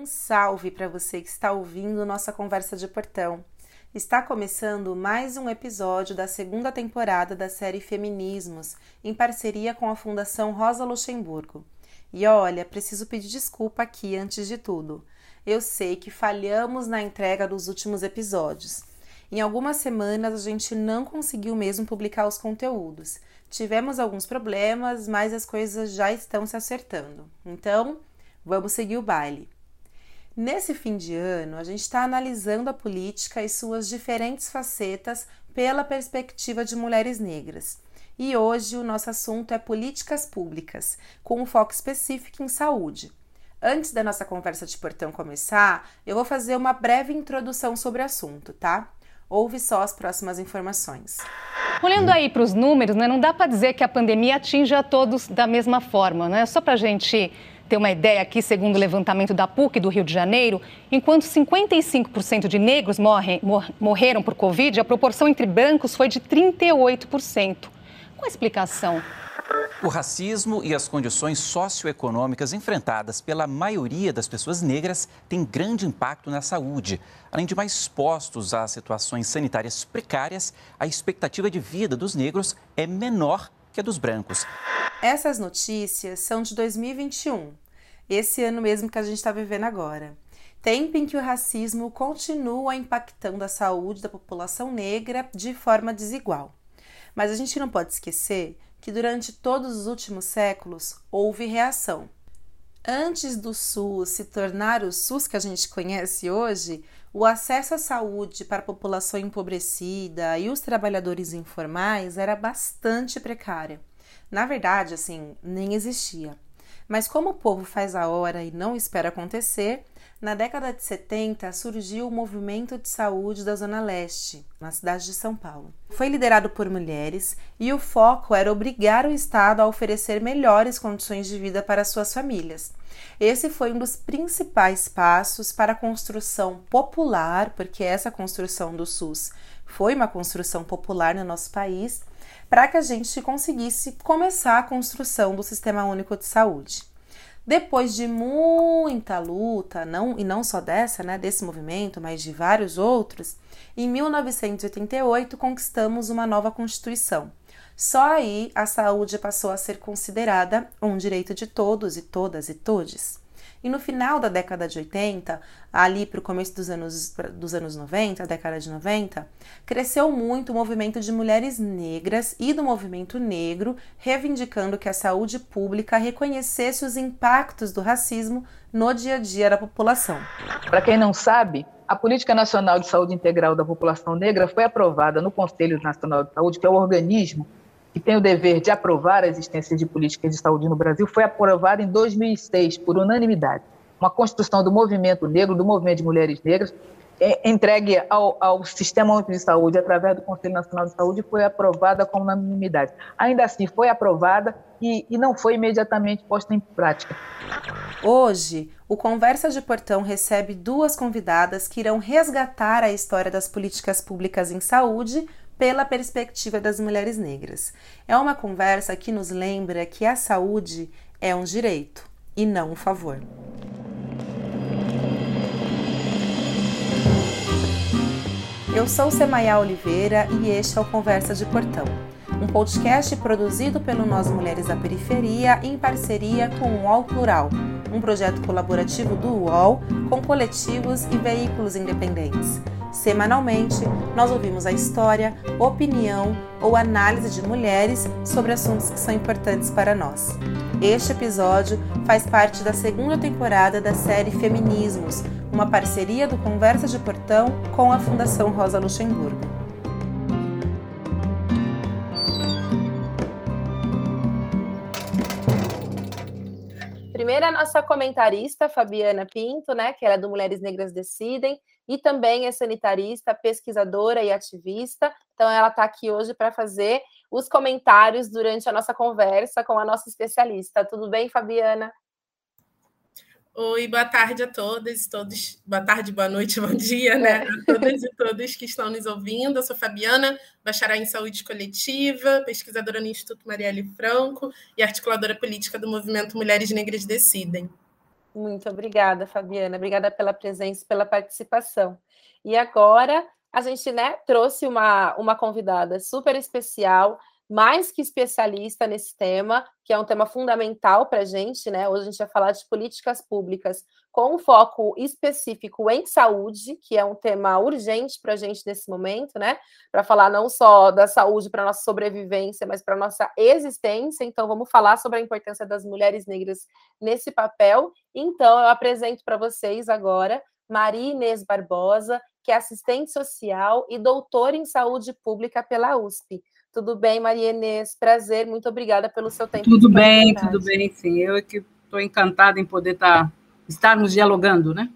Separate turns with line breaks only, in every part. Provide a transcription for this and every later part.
Um salve para você que está ouvindo nossa conversa de portão. Está começando mais um episódio da segunda temporada da série Feminismos, em parceria com a Fundação Rosa Luxemburgo. E olha, preciso pedir desculpa aqui antes de tudo. Eu sei que falhamos na entrega dos últimos episódios. Em algumas semanas a gente não conseguiu mesmo publicar os conteúdos. Tivemos alguns problemas, mas as coisas já estão se acertando. Então, vamos seguir o baile. Nesse fim de ano, a gente está analisando a política e suas diferentes facetas pela perspectiva de mulheres negras. E hoje o nosso assunto é políticas públicas, com um foco específico em saúde. Antes da nossa conversa de portão começar, eu vou fazer uma breve introdução sobre o assunto, tá? Ouve só as próximas informações.
Olhando aí para os números, né, não dá para dizer que a pandemia atinge a todos da mesma forma, né? Só para a gente ter uma ideia aqui, segundo o levantamento da PUC do Rio de Janeiro, enquanto 55% de negros morrem, mor morreram por Covid, a proporção entre brancos foi de 38%. Qual a explicação?
O racismo e as condições socioeconômicas enfrentadas pela maioria das pessoas negras têm grande impacto na saúde. Além de mais expostos a situações sanitárias precárias, a expectativa de vida dos negros é menor que a dos brancos.
Essas notícias são de 2021, esse ano mesmo que a gente está vivendo agora. Tempo em que o racismo continua impactando a saúde da população negra de forma desigual. Mas a gente não pode esquecer que durante todos os últimos séculos houve reação. Antes do SUS se tornar o SUS que a gente conhece hoje, o acesso à saúde para a população empobrecida e os trabalhadores informais era bastante precária. Na verdade, assim, nem existia. Mas como o povo faz a hora e não espera acontecer, na década de 70 surgiu o movimento de saúde da Zona Leste, na cidade de São Paulo. Foi liderado por mulheres e o foco era obrigar o Estado a oferecer melhores condições de vida para suas famílias. Esse foi um dos principais passos para a construção popular, porque essa construção do SUS foi uma construção popular no nosso país para que a gente conseguisse começar a construção do Sistema Único de Saúde. Depois de muita luta, não e não só dessa, né, desse movimento, mas de vários outros, em 1988 conquistamos uma nova Constituição. Só aí a saúde passou a ser considerada um direito de todos e todas e todes. E no final da década de 80, ali para o começo dos anos, dos anos 90, a década de 90, cresceu muito o movimento de mulheres negras e do movimento negro, reivindicando que a saúde pública reconhecesse os impactos do racismo no dia a dia da população.
Para quem não sabe, a Política Nacional de Saúde Integral da População Negra foi aprovada no Conselho Nacional de Saúde, que é o organismo que tem o dever de aprovar a existência de políticas de saúde no Brasil, foi aprovada em 2006 por unanimidade. Uma construção do movimento negro, do movimento de mulheres negras, é, entregue ao, ao, Sistema Único de Saúde através do Conselho Nacional de Saúde foi aprovada com unanimidade. Ainda assim, foi aprovada e, e não foi imediatamente posta em prática.
Hoje, o Conversa de Portão recebe duas convidadas que irão resgatar a história das políticas públicas em saúde pela perspectiva das mulheres negras. É uma conversa que nos lembra que a saúde é um direito e não um favor. Eu sou Semaia Oliveira e este é o Conversa de Portão, um podcast produzido pelo Nós Mulheres da Periferia em parceria com o UOL Plural, um projeto colaborativo do UOL com coletivos e veículos independentes. Semanalmente, nós ouvimos a história, opinião ou análise de mulheres sobre assuntos que são importantes para nós. Este episódio faz parte da segunda temporada da série Feminismos, uma parceria do Conversa de Portão com a Fundação Rosa Luxemburgo. Primeiro a nossa comentarista, Fabiana Pinto, né, que era do Mulheres Negras Decidem, e também é sanitarista, pesquisadora e ativista. Então, ela está aqui hoje para fazer os comentários durante a nossa conversa com a nossa especialista. Tudo bem, Fabiana?
Oi, boa tarde a todas, todos. Boa tarde, boa noite, bom dia, né? A todas e todos que estão nos ouvindo. Eu sou Fabiana, bacharel em saúde coletiva, pesquisadora no Instituto Marielle Franco e articuladora política do movimento Mulheres Negras Decidem.
Muito obrigada, Fabiana. Obrigada pela presença, pela participação. E agora a gente né, trouxe uma, uma convidada super especial, mais que especialista nesse tema, que é um tema fundamental para a gente, né? Hoje a gente vai falar de políticas públicas com um foco específico em saúde, que é um tema urgente para a gente nesse momento, né? Para falar não só da saúde para nossa sobrevivência, mas para nossa existência. Então, vamos falar sobre a importância das mulheres negras nesse papel. Então, eu apresento para vocês agora Maria Inês Barbosa, que é assistente social e doutora em saúde pública pela USP. Tudo bem, Maria Inês? Prazer, muito obrigada pelo seu tempo.
Tudo bem, tudo bem, sim. Eu é que estou encantada em poder tá, estarmos dialogando, né?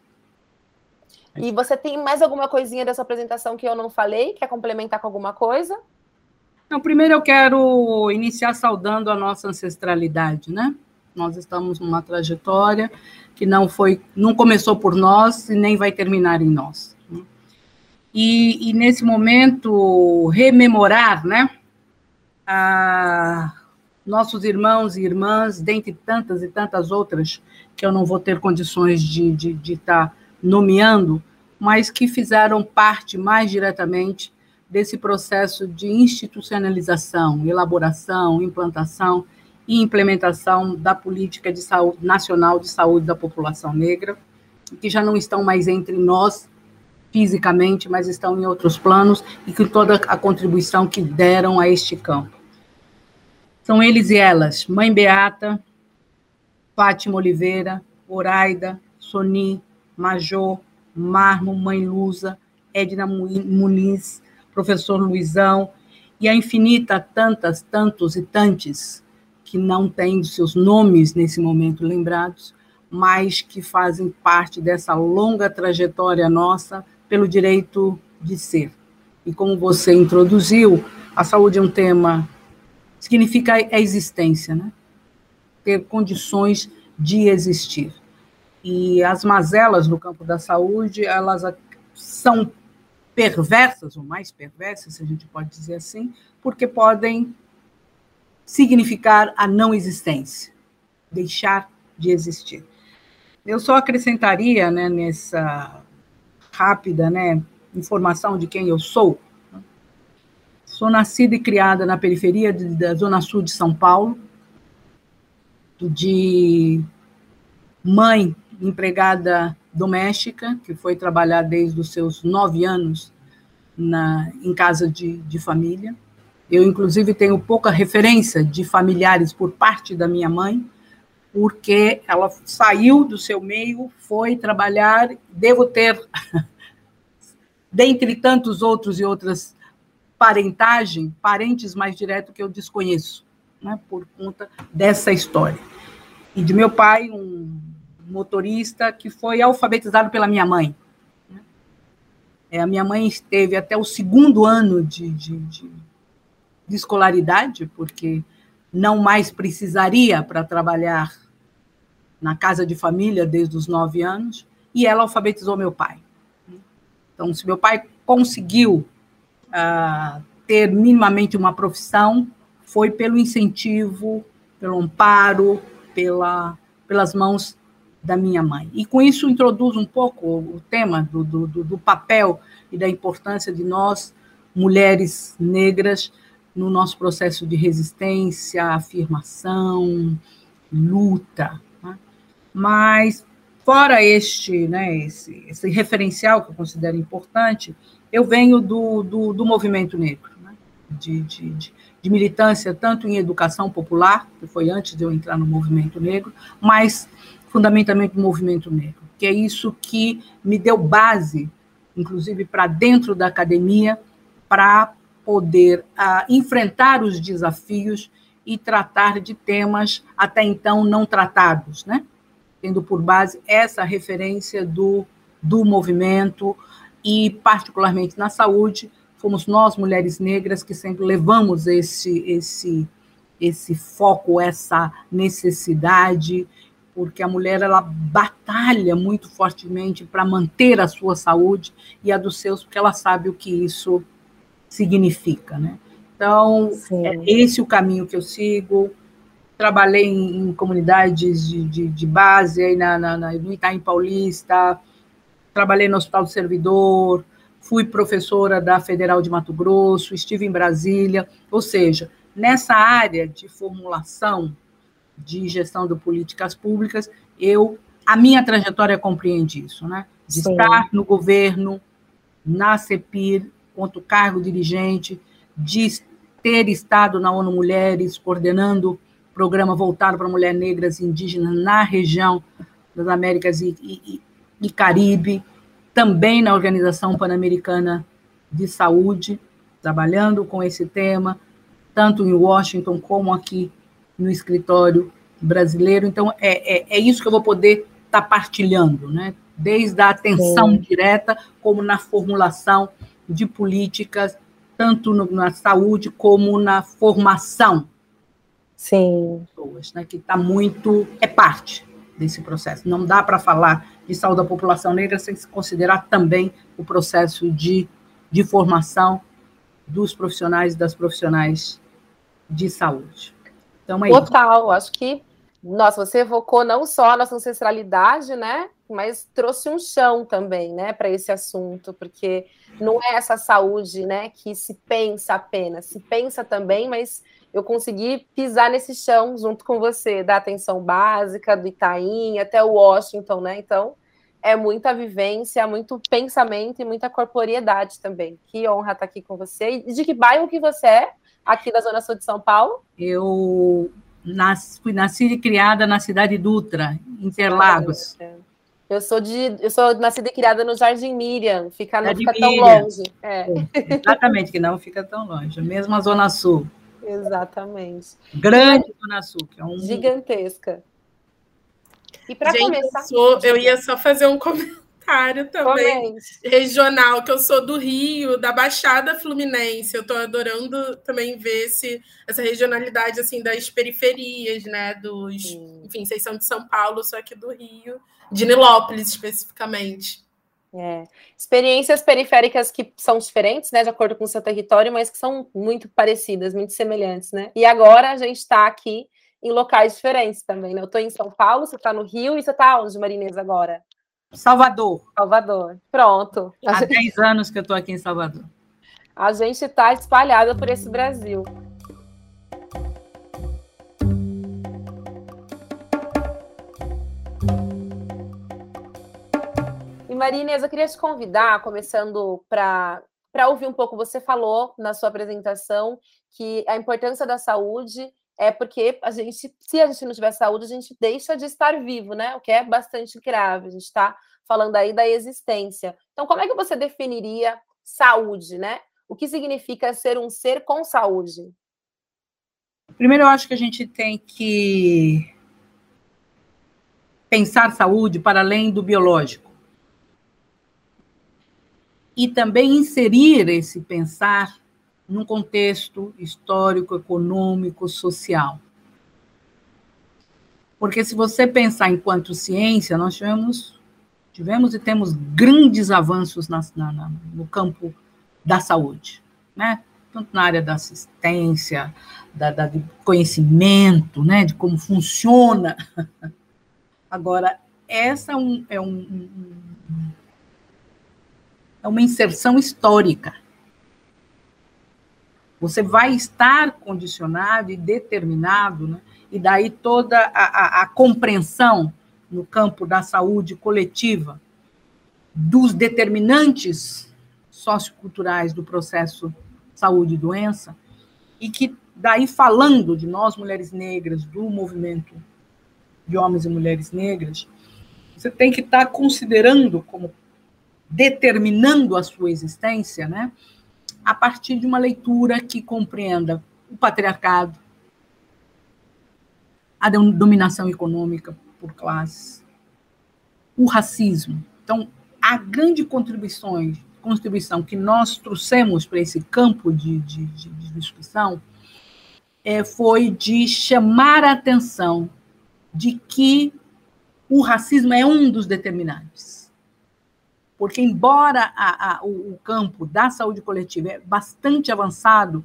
E você tem mais alguma coisinha dessa apresentação que eu não falei? Quer complementar com alguma coisa?
Não, primeiro eu quero iniciar saudando a nossa ancestralidade, né? Nós estamos numa trajetória que não foi, não começou por nós e nem vai terminar em nós. Né? E, e nesse momento rememorar, né? A nossos irmãos e irmãs, dentre tantas e tantas outras que eu não vou ter condições de estar de, de tá nomeando, mas que fizeram parte mais diretamente desse processo de institucionalização, elaboração, implantação e implementação da política de saúde nacional de saúde da população negra, que já não estão mais entre nós fisicamente, mas estão em outros planos e com toda a contribuição que deram a este campo. São eles e elas, Mãe Beata, Fátima Oliveira, Oraida, Soni, Major, Marmo, Mãe Lusa, Edna Muniz, Professor Luizão, e a infinita tantas, tantos e tantes que não têm seus nomes nesse momento lembrados, mas que fazem parte dessa longa trajetória nossa pelo direito de ser. E como você introduziu, a saúde é um tema significa a existência, né? Ter condições de existir. E as mazelas no campo da saúde, elas são perversas, ou mais perversas, se a gente pode dizer assim, porque podem significar a não existência, deixar de existir. Eu só acrescentaria, né, nessa rápida, né, informação de quem eu sou. Sou nascida e criada na periferia de, da zona sul de São Paulo, de mãe empregada doméstica, que foi trabalhar desde os seus nove anos na, em casa de, de família. Eu, inclusive, tenho pouca referência de familiares por parte da minha mãe, porque ela saiu do seu meio, foi trabalhar, devo ter, dentre tantos outros e outras parentagem, parentes mais direto que eu desconheço, né, por conta dessa história. E de meu pai, um motorista que foi alfabetizado pela minha mãe. Né. É, a minha mãe esteve até o segundo ano de, de, de, de escolaridade, porque não mais precisaria para trabalhar na casa de família desde os nove anos, e ela alfabetizou meu pai. Então, se meu pai conseguiu uh, ter minimamente uma profissão, foi pelo incentivo, pelo amparo, pela, pelas mãos da minha mãe. E com isso introduz um pouco o tema do, do, do papel e da importância de nós, mulheres negras, no nosso processo de resistência, afirmação, luta. Mas, fora este, né, esse, esse referencial que eu considero importante, eu venho do, do, do movimento negro, né, de, de, de, de, militância tanto em educação popular, que foi antes de eu entrar no movimento negro, mas fundamentalmente no movimento negro, que é isso que me deu base, inclusive para dentro da academia, para poder uh, enfrentar os desafios e tratar de temas até então não tratados, né? Tendo por base essa referência do, do movimento e, particularmente na saúde, fomos nós, mulheres negras, que sempre levamos esse, esse, esse foco, essa necessidade, porque a mulher ela batalha muito fortemente para manter a sua saúde e a dos seus, porque ela sabe o que isso significa, né? Então, Sim. é esse o caminho que eu sigo, trabalhei em, em comunidades de, de, de, base, aí na, na, na, no Itaim Paulista, trabalhei no Hospital do Servidor, fui professora da Federal de Mato Grosso, estive em Brasília, ou seja, nessa área de formulação de gestão de políticas públicas, eu a minha trajetória compreende isso, né? De Sim. estar no governo, na CEPIR, quanto cargo dirigente, de ter estado na ONU Mulheres, coordenando programa voltado para mulheres negras e indígenas na região das Américas e, e, e Caribe, também na Organização Pan-Americana de Saúde, trabalhando com esse tema, tanto em Washington como aqui no escritório brasileiro. Então, é, é, é isso que eu vou poder estar tá partilhando, né? desde a atenção Sim. direta, como na formulação de políticas, tanto no, na saúde como na formação.
Sim.
Pessoas, né, que está muito. é parte desse processo. Não dá para falar de saúde da população negra sem considerar também o processo de, de formação dos profissionais e das profissionais de saúde.
Então, é Total, acho que, nossa, você evocou não só a nossa ancestralidade, né, mas trouxe um chão também, né, para esse assunto, porque não é essa saúde, né, que se pensa apenas, se pensa também, mas eu consegui pisar nesse chão junto com você, da atenção básica, do Itaim até o Washington, né? Então, é muita vivência, muito pensamento e muita corporeidade também. Que honra estar aqui com você. E de que bairro que você é, aqui da Zona Sul de São Paulo?
Eu nasci, fui nascida e criada na cidade Dutra, Interlagos. Ah,
eu sou de, eu sou nascida e criada no Jardim Miriam, fica, não fica tão longe.
É, exatamente, que não fica tão longe, mesmo a Zona Sul.
Exatamente.
Grande Zona Sul, que é um
gigantesca.
E para começar, eu, sou, eu, ia só fazer um comentário também Comente. regional, que eu sou do Rio, da Baixada Fluminense. Eu estou adorando também ver esse, essa regionalidade assim das periferias, né? Dos, enfim, vocês são de São Paulo, sou aqui do Rio, de Nilópolis especificamente.
É. Experiências periféricas que são diferentes, né, de acordo com o seu território, mas que são muito parecidas, muito semelhantes, né? E agora a gente está aqui em locais diferentes também, né? Eu estou em São Paulo, você está no Rio e você está onde, Marinês, agora?
Salvador.
Salvador. Pronto.
Há gente... 10 anos que eu estou aqui em Salvador.
A gente está espalhada por esse Brasil. Maria eu queria te convidar, começando para para ouvir um pouco, você falou na sua apresentação que a importância da saúde é porque a gente, se a gente não tiver saúde, a gente deixa de estar vivo, né? O que é bastante grave. A gente está falando aí da existência. Então, como é que você definiria saúde, né? O que significa ser um ser com saúde?
Primeiro, eu acho que a gente tem que pensar saúde para além do biológico e também inserir esse pensar num contexto histórico, econômico, social. Porque se você pensar enquanto ciência, nós tivemos, tivemos e temos grandes avanços na, na, no campo da saúde, né? tanto na área da assistência, da, da, de conhecimento, né, de como funciona. Agora, essa é um, é um, é uma inserção histórica. Você vai estar condicionado e determinado, né? e daí toda a, a, a compreensão no campo da saúde coletiva dos determinantes socioculturais do processo saúde e doença, e que daí falando de nós mulheres negras, do movimento de homens e mulheres negras, você tem que estar considerando como determinando a sua existência, né, a partir de uma leitura que compreenda o patriarcado, a dominação econômica por classes, o racismo. Então, a grande contribuição, contribuição que nós trouxemos para esse campo de, de, de discussão é, foi de chamar a atenção de que o racismo é um dos determinantes porque, embora a, a, o, campo da saúde coletiva é bastante avançado,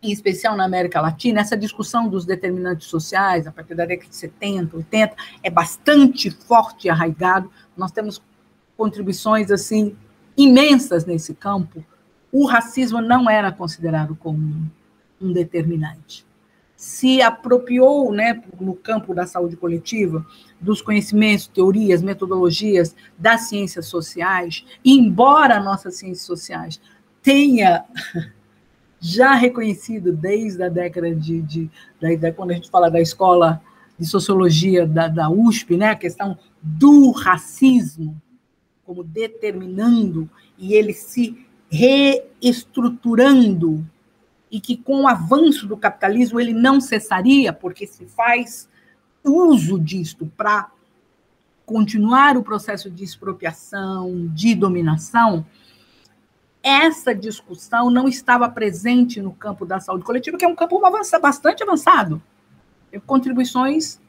em especial na América Latina, essa discussão dos determinantes sociais, a partir da década de 70, 80, é bastante forte e arraigado. Nós temos contribuições assim imensas nesse campo. O racismo não era considerado como um determinante. Se apropriou, né, no campo da saúde coletiva, dos conhecimentos, teorias, metodologias das ciências sociais, embora nossas ciências sociais tenha já reconhecido desde a década de, de, de, de quando a gente fala da escola de sociologia da, da USP, né, a questão do racismo como determinando e ele se reestruturando e que com o avanço do capitalismo ele não cessaria, porque se faz uso disto para continuar o processo de expropriação, de dominação, essa discussão não estava presente no campo da saúde coletiva, que é um campo bastante avançado. Contribuições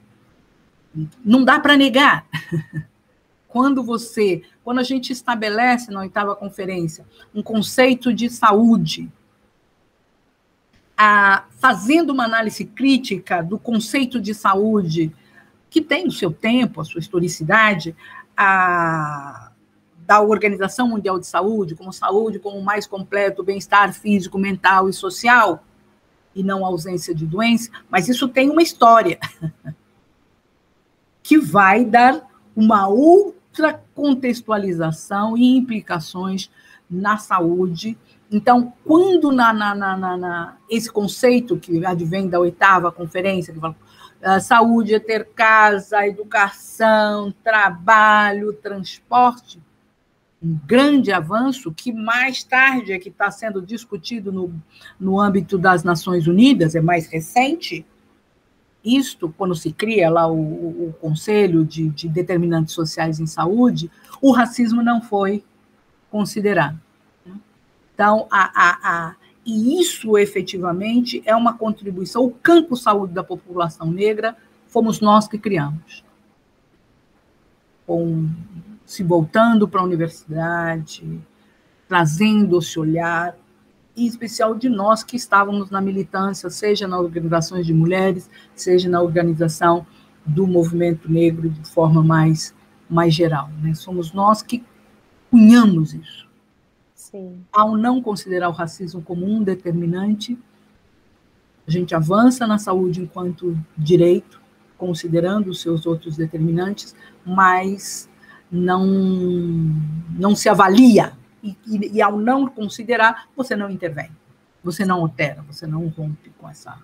não dá para negar. Quando você, quando a gente estabelece na oitava conferência um conceito de saúde, a, fazendo uma análise crítica do conceito de saúde, que tem o seu tempo, a sua historicidade, a, da Organização Mundial de Saúde, como saúde como mais completo bem-estar físico, mental e social, e não ausência de doença, mas isso tem uma história que vai dar uma outra contextualização e implicações na saúde. Então, quando na, na, na, na esse conceito que advém da oitava conferência, que fala uh, saúde é ter casa, educação, trabalho, transporte, um grande avanço que mais tarde é que está sendo discutido no, no âmbito das Nações Unidas, é mais recente, isto, quando se cria lá o, o, o Conselho de, de, Determinantes Sociais em Saúde, o racismo não foi considerado. Então, a, a, a, e isso efetivamente é uma contribuição. O campo saúde da população negra fomos nós que criamos. Com, se voltando para a universidade, trazendo esse olhar em especial de nós que estávamos na militância, seja nas organizações de mulheres, seja na organização do movimento negro de forma mais, mais geral. Né? Somos nós que cunhamos isso. Sim. Ao não considerar o racismo como um determinante, a gente avança na saúde enquanto direito, considerando os seus outros determinantes, mas não, não se avalia e, e, e, ao não considerar, você não intervém, você não altera, você não rompe com essa,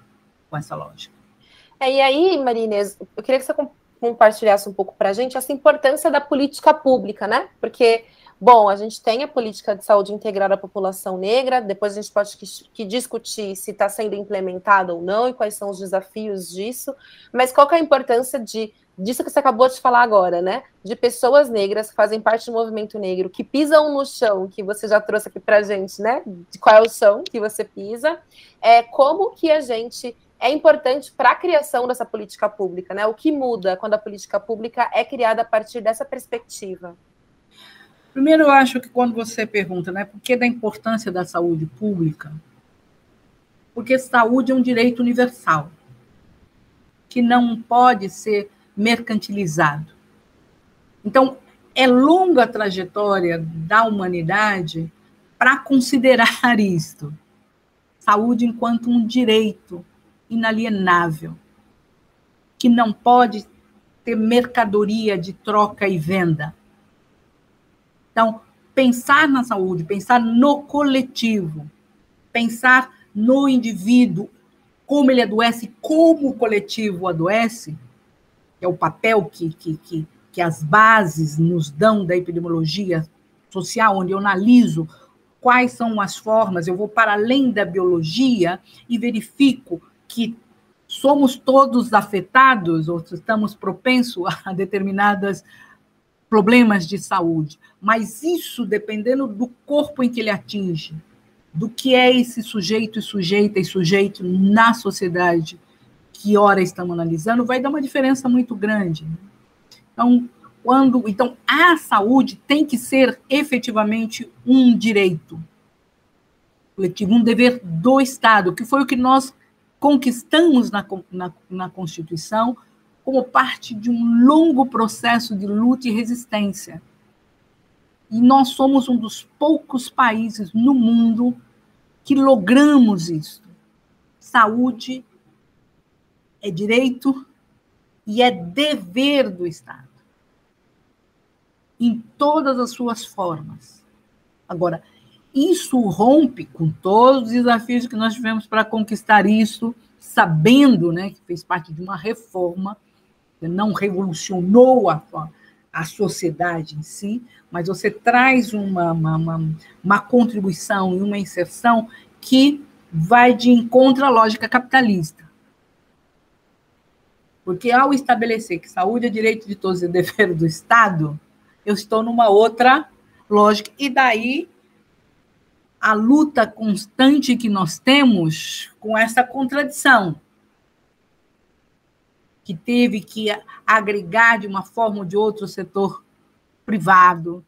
com essa lógica.
É, e aí, Marinês, eu queria que você compartilhasse um pouco para a gente essa importância da política pública, né? Porque, bom, a gente tem a política de saúde integral da população negra, depois a gente pode que, que discutir se está sendo implementada ou não e quais são os desafios disso, mas qual é a importância de disso que você acabou de falar agora, né? De pessoas negras que fazem parte do movimento negro, que pisam no chão, que você já trouxe aqui pra gente, né? De qual é o chão que você pisa. É, como que a gente é importante para a criação dessa política pública, né? O que muda quando a política pública é criada a partir dessa perspectiva?
Primeiro, eu acho que quando você pergunta, né, por que da importância da saúde pública? Porque saúde é um direito universal, que não pode ser mercantilizado. Então, é longa a trajetória da humanidade para considerar isto. Saúde enquanto um direito inalienável, que não pode ter mercadoria de troca e venda. Então, pensar na saúde, pensar no coletivo, pensar no indivíduo, como ele adoece, como o coletivo adoece, é o papel que, que, que, que as bases nos dão da epidemiologia social, onde eu analiso quais são as formas, eu vou para além da biologia e verifico que somos todos afetados ou estamos propensos a determinados problemas de saúde, mas isso dependendo do corpo em que ele atinge, do que é esse sujeito e sujeita e sujeito na sociedade, que hora estamos analisando, vai dar uma diferença muito grande. Então, quando, então a saúde tem que ser efetivamente um direito. coletivo, um dever do Estado, que foi o que nós conquistamos na, na, na Constituição como parte de um longo processo de luta e resistência. E nós somos um dos poucos países no mundo que logramos isso. Saúde é direito e é dever do Estado. Em todas as suas formas. Agora, isso rompe com todos os desafios que nós tivemos para conquistar isso, sabendo né, que fez parte de uma reforma, que não revolucionou a, a sociedade em si, mas você traz uma, uma, uma, uma contribuição e uma inserção que vai de encontro à lógica capitalista. Porque ao estabelecer que saúde é direito de todos e dever do Estado, eu estou numa outra lógica. E daí a luta constante que nós temos com essa contradição, que teve que agregar de uma forma ou de outra o setor privado.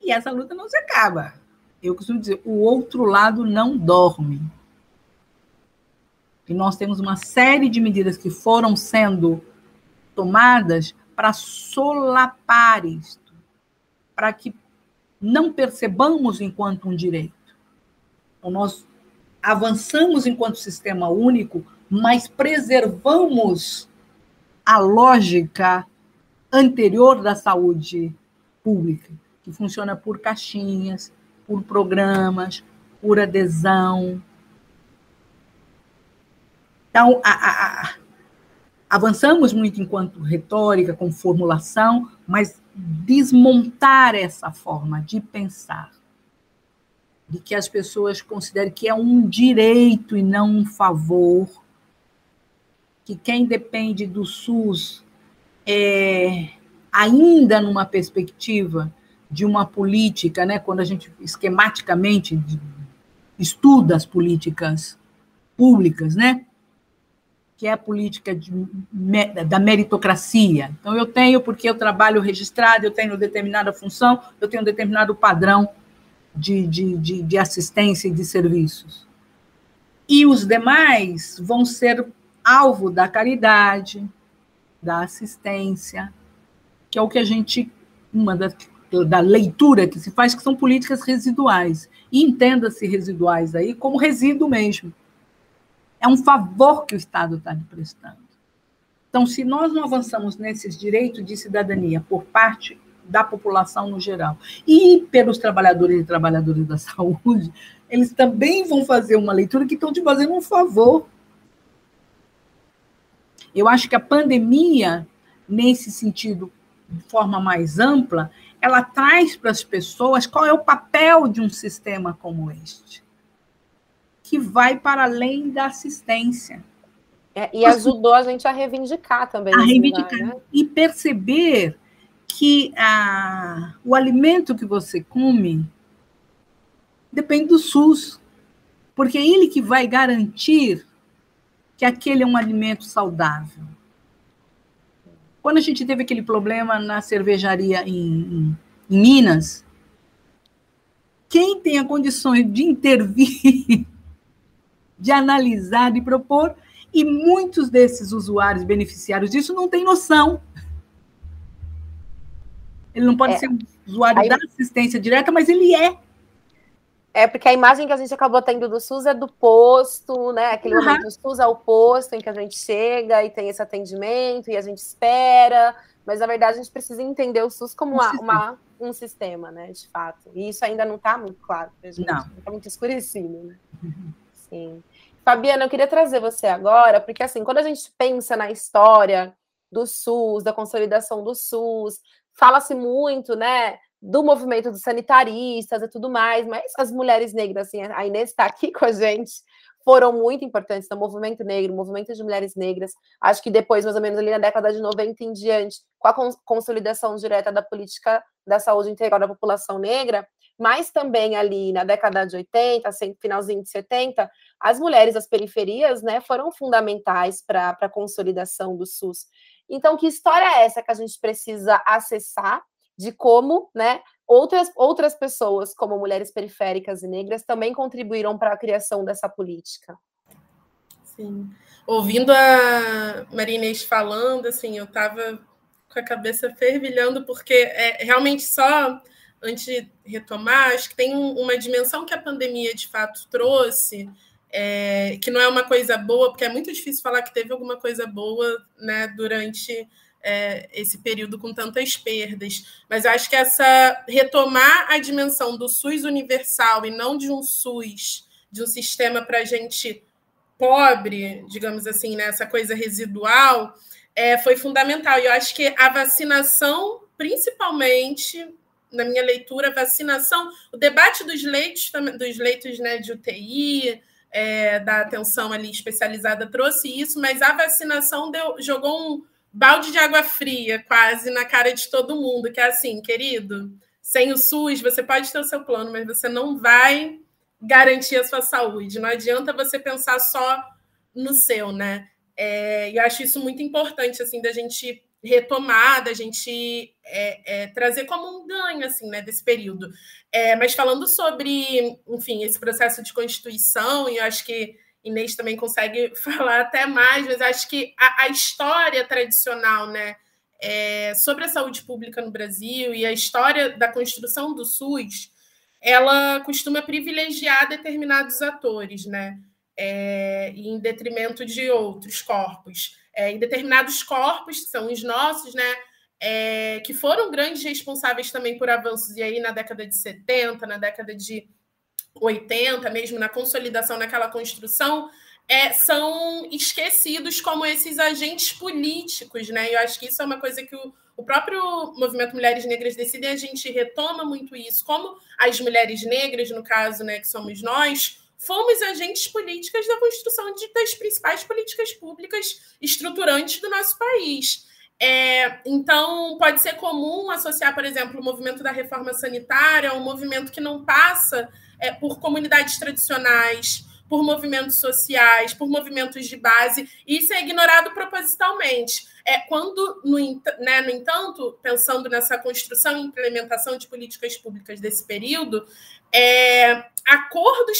E essa luta não se acaba. Eu costumo dizer, o outro lado não dorme. E nós temos uma série de medidas que foram sendo tomadas para solapar isto, para que não percebamos enquanto um direito. Então, nós avançamos enquanto sistema único, mas preservamos a lógica anterior da saúde pública, que funciona por caixinhas, por programas, por adesão. Então, a, a, avançamos muito enquanto retórica, com formulação, mas desmontar essa forma de pensar, de que as pessoas considerem que é um direito e não um favor, que quem depende do SUS é ainda numa perspectiva de uma política, né, quando a gente esquematicamente estuda as políticas públicas, né, que é a política de, da meritocracia. Então, eu tenho, porque eu trabalho registrado, eu tenho determinada função, eu tenho um determinado padrão de, de, de, de assistência e de serviços. E os demais vão ser alvo da caridade, da assistência, que é o que a gente, uma da, da leitura que se faz, que são políticas residuais. E entenda-se residuais aí como resíduo mesmo é um favor que o Estado está lhe prestando. Então, se nós não avançamos nesses direitos de cidadania por parte da população no geral e pelos trabalhadores e trabalhadoras da saúde, eles também vão fazer uma leitura que estão te fazendo um favor. Eu acho que a pandemia, nesse sentido, de forma mais ampla, ela traz para as pessoas qual é o papel de um sistema como este que vai para além da assistência.
É, e ajudou a gente a reivindicar também.
A reivindicar. Lugar, né? E perceber que a, o alimento que você come depende do SUS. Porque é ele que vai garantir que aquele é um alimento saudável. Quando a gente teve aquele problema na cervejaria em, em, Minas, quem tem a condições de intervir de analisar, de propor, e muitos desses usuários beneficiários disso não têm noção. Ele não pode é. ser um usuário Aí... da assistência direta, mas ele é.
É porque a imagem que a gente acabou tendo do SUS é do posto, né? Aquele uhum. momento do SUS é o posto em que a gente chega e tem esse atendimento e a gente espera, mas na verdade a gente precisa entender o SUS como um, uma, sistema. Uma, um sistema, né? De fato. E isso ainda não está muito claro para a gente, não está muito escurecido, né? Uhum. Sim. Fabiana, eu queria trazer você agora, porque assim, quando a gente pensa na história do SUS, da consolidação do SUS, fala-se muito, né, do movimento dos sanitaristas e tudo mais, mas as mulheres negras, assim, a Inês está aqui com a gente, foram muito importantes no movimento negro, movimento de mulheres negras. Acho que depois, mais ou menos ali na década de 90 em diante, com a consolidação direta da política da saúde integral da população negra, mas também ali na década de 80, finalzinho de 70, as mulheres das periferias né, foram fundamentais para a consolidação do SUS. Então, que história é essa que a gente precisa acessar de como, né, outras, outras pessoas, como mulheres periféricas e negras, também contribuíram para a criação dessa política.
Sim. Ouvindo a Marinês falando, assim, eu estava com a cabeça fervilhando, porque é realmente só antes de retomar, acho que tem uma dimensão que a pandemia de fato trouxe, é, que não é uma coisa boa, porque é muito difícil falar que teve alguma coisa boa né, durante é, esse período com tantas perdas. Mas eu acho que essa retomar a dimensão do SUS universal e não de um SUS, de um sistema para gente pobre, digamos assim, né, essa coisa residual, é, foi fundamental. E eu acho que a vacinação, principalmente na minha leitura, vacinação, o debate dos leitos, dos leitos né, de UTI, é, da atenção ali especializada trouxe isso, mas a vacinação deu, jogou um balde de água fria quase na cara de todo mundo, que é assim, querido, sem o SUS você pode ter o seu plano, mas você não vai garantir a sua saúde. Não adianta você pensar só no seu, né? É, eu acho isso muito importante, assim, da gente retomar, da gente é, é, trazer como um ganho, assim, né, desse período. É, mas falando sobre, enfim, esse processo de constituição, e eu acho que Inês também consegue falar até mais, mas acho que a, a história tradicional, né, é, sobre a saúde pública no Brasil e a história da construção do SUS, ela costuma privilegiar determinados atores, né? É, em detrimento de outros corpos. É, em determinados corpos, que são os nossos, né? É, que foram grandes responsáveis também por avanços, e aí na década de 70, na década de 80, mesmo na consolidação naquela construção, é, são esquecidos como esses agentes políticos, né? Eu acho que isso é uma coisa que o, o próprio movimento Mulheres Negras Decidem, a gente retoma muito isso, como as mulheres negras, no caso, né, que somos nós, fomos agentes políticas da construção de, das principais políticas públicas estruturantes do nosso país. É, então, pode ser comum associar, por exemplo, o movimento da reforma sanitária a um movimento que não passa é, por comunidades tradicionais, por movimentos sociais, por movimentos de base, e isso é ignorado propositalmente. É, quando, no, né, no entanto, pensando nessa construção e implementação de políticas públicas desse período, é,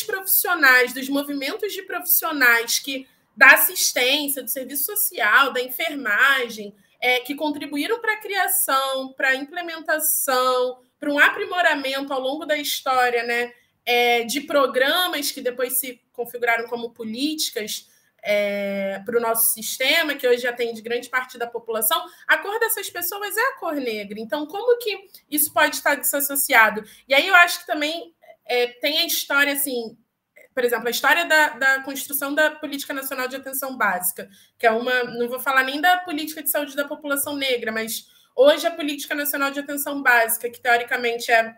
profissionais, dos movimentos de profissionais que da assistência, do serviço social, da enfermagem, é, que contribuíram para a criação, para a implementação, para um aprimoramento ao longo da história, né, é, de programas que depois se configuraram como políticas é, para o nosso sistema, que hoje atende grande parte da população, a cor dessas pessoas é a cor negra. Então, como que isso pode estar desassociado? E aí eu acho que também é, tem a história, assim, por exemplo, a história da, da construção da Política Nacional de Atenção Básica, que é uma, não vou falar nem da política de saúde da população negra, mas hoje a Política Nacional de Atenção Básica, que teoricamente é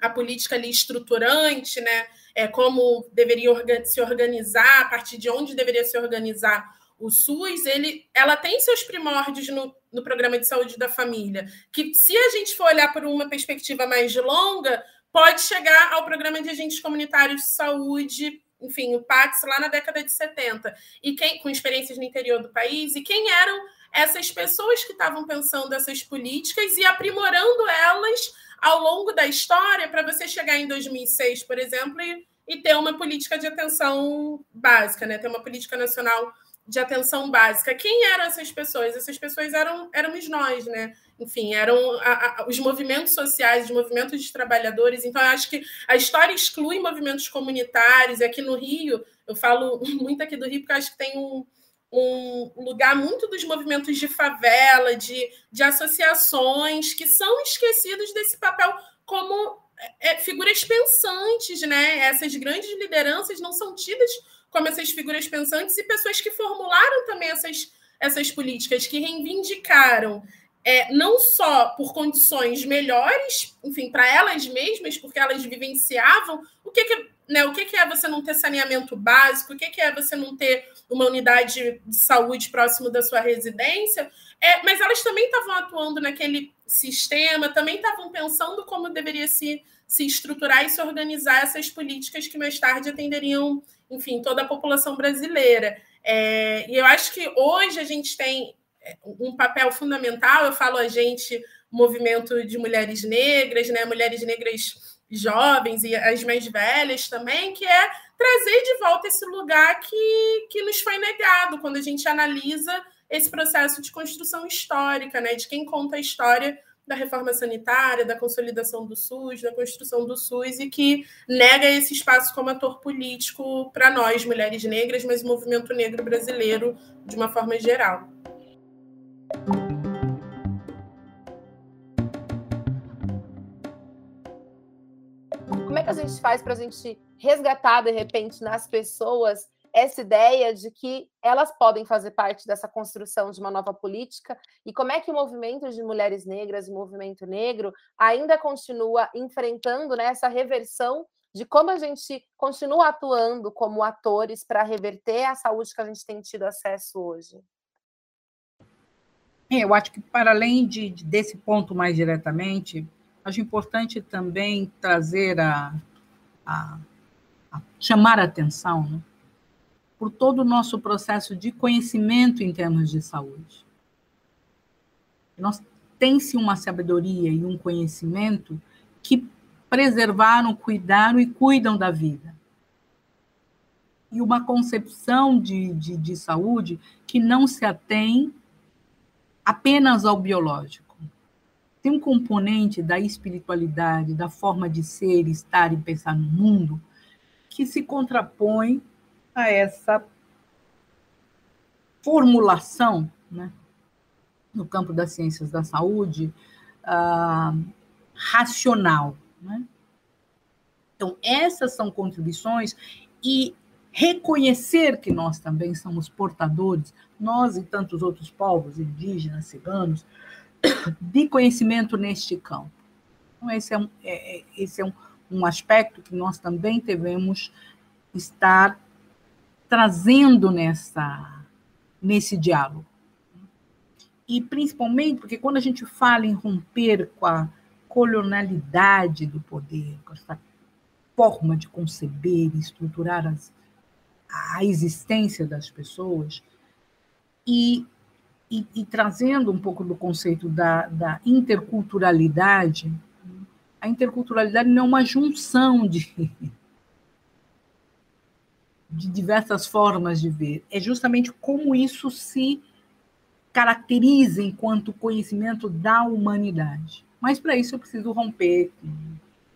a política ali estruturante, né? É, como deveria se organizar, a partir de onde deveria se organizar o SUS, ele, ela tem seus primórdios no, no programa de saúde da família, que se a gente for olhar por uma perspectiva mais longa, pode chegar ao programa de agentes comunitários de saúde, enfim, o PAX lá na década de 70, e quem com experiências no interior do país, e quem eram essas pessoas que estavam pensando essas políticas e aprimorando elas ao longo da história para você chegar em 2006, por exemplo, e, e, ter uma política de atenção básica, né? Ter uma política nacional de atenção básica. Quem eram essas pessoas? Essas pessoas eram éramos nós, né? Enfim, eram a, a, os movimentos sociais, os movimentos de trabalhadores. Então, acho que a história exclui movimentos comunitários. E aqui no Rio, eu falo muito aqui do Rio, porque acho que tem um, um lugar muito dos movimentos de favela, de, de associações que são esquecidos desse papel como é, figuras pensantes, né? Essas grandes lideranças não são tidas como essas figuras pensantes e pessoas que formularam também essas, essas políticas, que reivindicaram é, não só por condições melhores, enfim, para elas mesmas, porque elas vivenciavam o que, que né, o que, que é você não ter saneamento básico, o que, que é você não ter uma unidade de saúde próximo da sua residência, é, mas elas também estavam atuando naquele sistema, também estavam pensando como deveria se, se estruturar e se organizar essas políticas que mais tarde atenderiam, enfim, toda a população brasileira. É, e eu acho que hoje a gente tem é, um papel fundamental. Eu falo a gente, movimento de mulheres negras, né, mulheres negras jovens e as mais velhas também, que é trazer de volta esse lugar que, que nos foi negado quando a gente analisa esse processo de construção histórica, né, de quem conta a história da reforma sanitária, da consolidação do SUS, da construção do SUS e que nega esse espaço como ator político para nós, mulheres negras, mas o movimento negro brasileiro de uma forma geral.
A gente faz para a gente resgatar, de repente, nas pessoas essa ideia de que elas podem fazer parte dessa construção de uma nova política e como é que o movimento de mulheres negras, o movimento negro, ainda continua enfrentando né, essa reversão de como a gente continua atuando como atores para reverter a saúde que a gente tem tido acesso hoje.
É, eu acho que, para além de, desse ponto mais diretamente, acho importante também trazer a, a, a chamar a atenção né, por todo o nosso processo de conhecimento em termos de saúde. Nós tem-se uma sabedoria e um conhecimento que preservaram, cuidaram e cuidam da vida. E uma concepção de, de, de saúde que não se atém apenas ao biológico. Tem um componente da espiritualidade, da forma de ser, estar e pensar no mundo, que se contrapõe a essa formulação, né, no campo das ciências da saúde, uh, racional. Né? Então, essas são contribuições e reconhecer que nós também somos portadores, nós e tantos outros povos, indígenas, ciganos, de conhecimento neste campo. Então, esse é um, é, é esse é um, um aspecto que nós também devemos estar trazendo nessa, nesse diálogo. E principalmente porque quando a gente fala em romper com a colonialidade do poder, com essa forma de conceber e estruturar as, a existência das pessoas, e, e, e, trazendo um pouco do conceito da, da interculturalidade, a interculturalidade não é uma junção de de diversas formas de ver. É justamente como isso se caracteriza enquanto conhecimento da humanidade. Mas para isso eu preciso romper com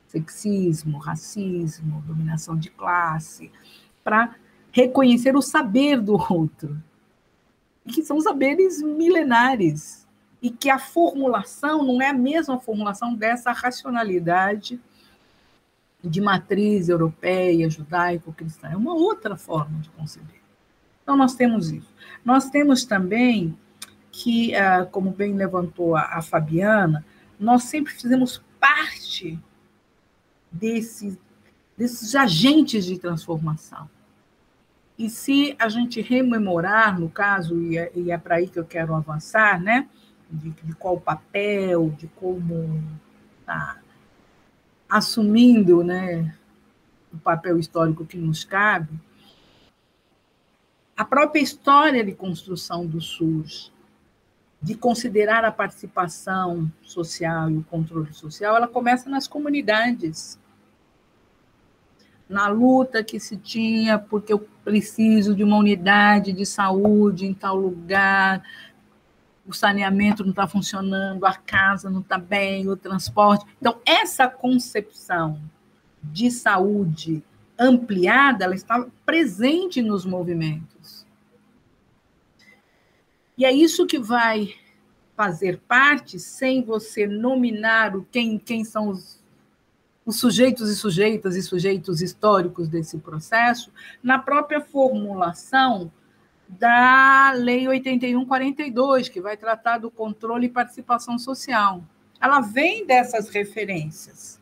sexismo, racismo, dominação de classe, para reconhecer o saber do outro, que são saberes milenares e que a formulação não é a mesma formulação dessa racionalidade de matriz europeia, judaico-cristã. É uma outra forma de conceber. Então, nós temos isso. Nós temos também que, ah, como bem levantou a Fabiana, nós sempre fizemos parte desses, desses agentes de transformação. E se a gente rememorar, no caso, e é, é para aí que eu quero avançar, né, de, de qual papel, de como tá, assumindo né, o papel histórico que nos cabe, a própria história de construção do SUS, de considerar a participação social e o controle social, ela começa nas comunidades. Na luta que se tinha, porque eu preciso de uma unidade de saúde em tal lugar, o saneamento não está funcionando, a casa não está bem, o transporte. Então, essa concepção de saúde ampliada, ela está presente nos movimentos. E é isso que vai fazer parte, sem você nominar o quem, quem são os, os sujeitos e sujeitas e sujeitos históricos desse processo, na própria formulação da Lei 8142, que vai tratar do controle e participação social. Ela vem dessas referências.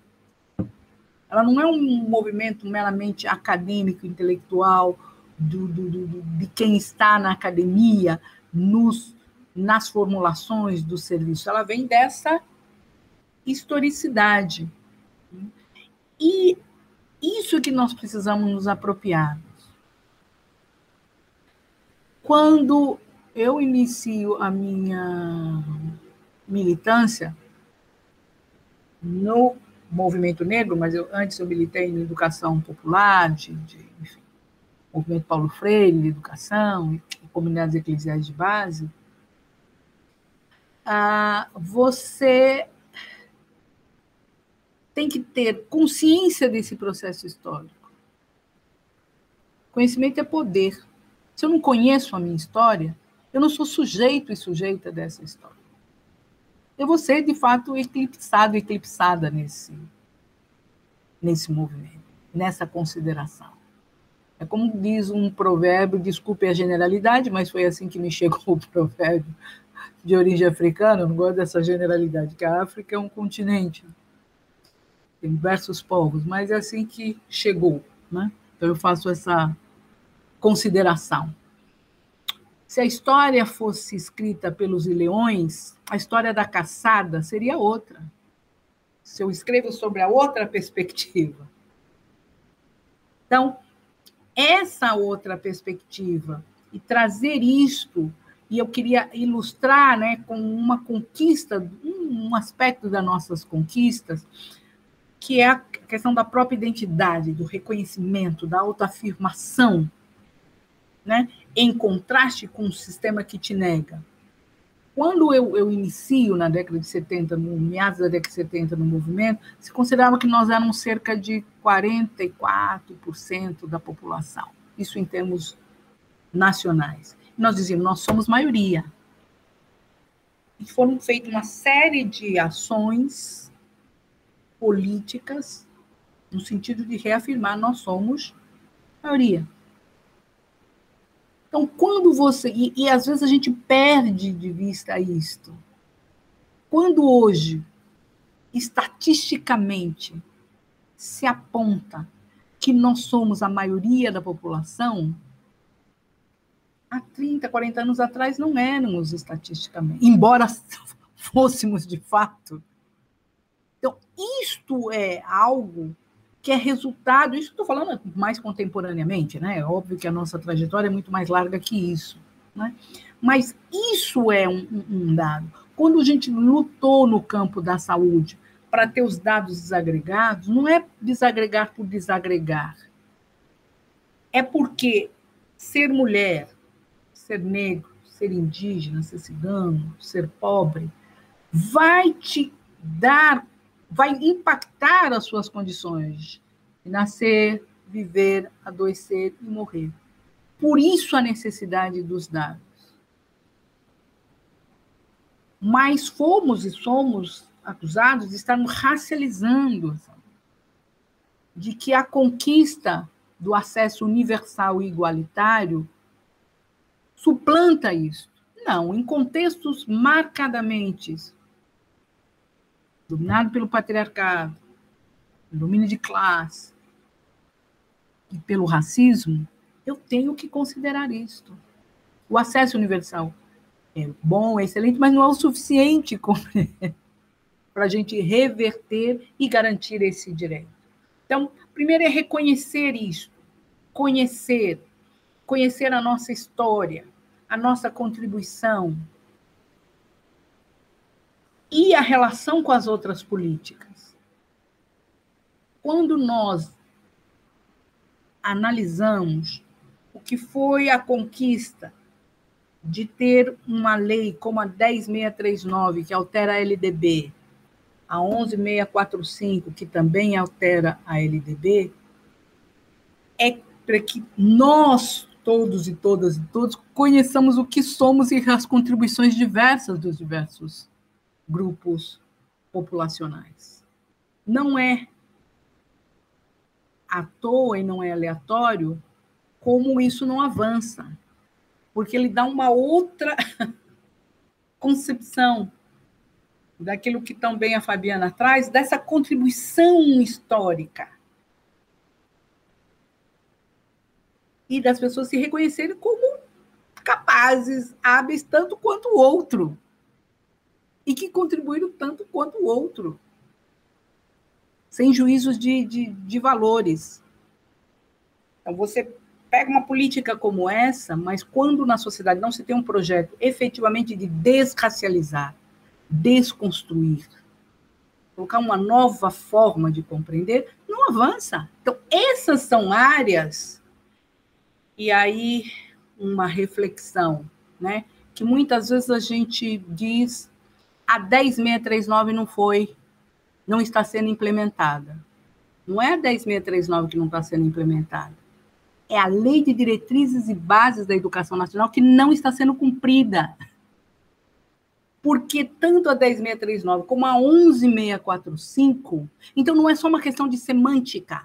Ela não é um movimento meramente acadêmico, intelectual, do, do, do, de quem está na academia, nos, nas formulações do serviço. Ela vem dessa historicidade. E isso que nós precisamos nos apropriar. Quando eu inicio a minha militância no movimento negro, mas eu, antes eu militei em educação popular, de, de enfim, movimento Paulo Freire, de educação, comunidades eclesiais de base, ah, você tem que ter consciência desse processo histórico. Conhecimento é poder. Se eu não conheço a minha história, eu não sou sujeito e sujeita dessa história. Eu vou ser, de fato, eclipsado, eclipsada nesse, nesse movimento, nessa consideração. É como diz um provérbio, desculpe a generalidade, mas foi assim que me chegou o provérbio de origem africana, eu não gosto dessa generalidade, que a África é um continente, tem diversos povos, mas é assim que chegou. Né? Então eu faço essa consideração. Se a história fosse escrita pelos leões, a história da caçada seria outra. Se eu escrevo sobre a outra perspectiva. Então, essa outra perspectiva e trazer isto, e eu queria ilustrar né, com uma conquista, um aspecto das nossas conquistas, que é a questão da própria identidade, do reconhecimento, da autoafirmação, né? em contraste com o sistema que te nega. Quando eu, eu inicio na década de 70, no meados da década de 70 no movimento, se considerava que nós éramos cerca de 44% da população, isso em termos nacionais. Nós dizíamos, nós somos maioria. E foram feitas uma série de ações políticas no sentido de reafirmar nós somos maioria. Então, quando você. E, e às vezes a gente perde de vista isto. Quando hoje, estatisticamente, se aponta que nós somos a maioria da população, há 30, 40 anos atrás não éramos estatisticamente, embora fôssemos de fato. Então, isto é algo que é resultado, isso estou falando mais contemporaneamente, né? É óbvio que a nossa trajetória é muito mais larga que isso, né? Mas isso é um, um dado. Quando a gente lutou no campo da saúde para ter os dados desagregados, não é desagregar por desagregar. É porque ser mulher, ser negro, ser indígena, ser cigano, ser pobre, vai te dar vai impactar as suas condições de nascer, viver, adoecer e morrer. Por isso a necessidade dos dados. Mas fomos e somos acusados de estarmos racializando de que a conquista do acesso universal e igualitário suplanta isso. Não, em contextos marcadamente dominado pelo patriarcado, domínio de classe e pelo racismo, eu tenho que considerar isto. O acesso universal é bom, é excelente, mas não é o suficiente para a gente reverter e garantir esse direito. Então, primeiro é reconhecer isso, conhecer, conhecer a nossa história, a nossa contribuição, e a relação com as outras políticas. Quando nós analisamos o que foi a conquista de ter uma lei como a 10639, que altera a LDB, a 11645, que também altera a LDB, é para que nós, todos e todas e todos, conheçamos o que somos e as contribuições diversas dos diversos grupos populacionais. Não é à toa e não é aleatório como isso não avança, porque ele dá uma outra concepção daquilo que também a Fabiana traz, dessa contribuição histórica. E das pessoas se reconhecerem como capazes, hábeis, tanto quanto o outro e que contribuíram tanto quanto o outro, sem juízos de, de, de valores. Então, você pega uma política como essa, mas quando na sociedade não se tem um projeto efetivamente de desracializar, desconstruir, colocar uma nova forma de compreender, não avança. Então, essas são áreas, e aí uma reflexão, né? Que muitas vezes a gente diz a 10639 não foi, não está sendo implementada. Não é a 10639 que não está sendo implementada. É a Lei de Diretrizes e Bases da Educação Nacional que não está sendo cumprida. Porque tanto a 10639 como a 11645, então não é só uma questão de semântica.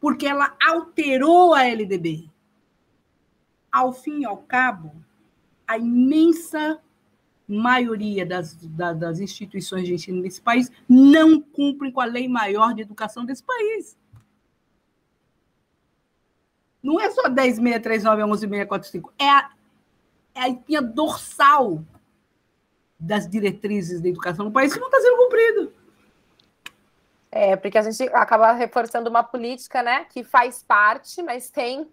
Porque ela alterou a LDB. Ao fim e ao cabo, a imensa maioria das, das instituições de ensino desse país não cumprem com a lei maior de educação desse país. Não é só 10.639 a 11.645, é a, é a linha dorsal das diretrizes da educação no país que não está sendo cumprido.
É, porque a gente acaba reforçando uma política, né, que faz parte, mas tem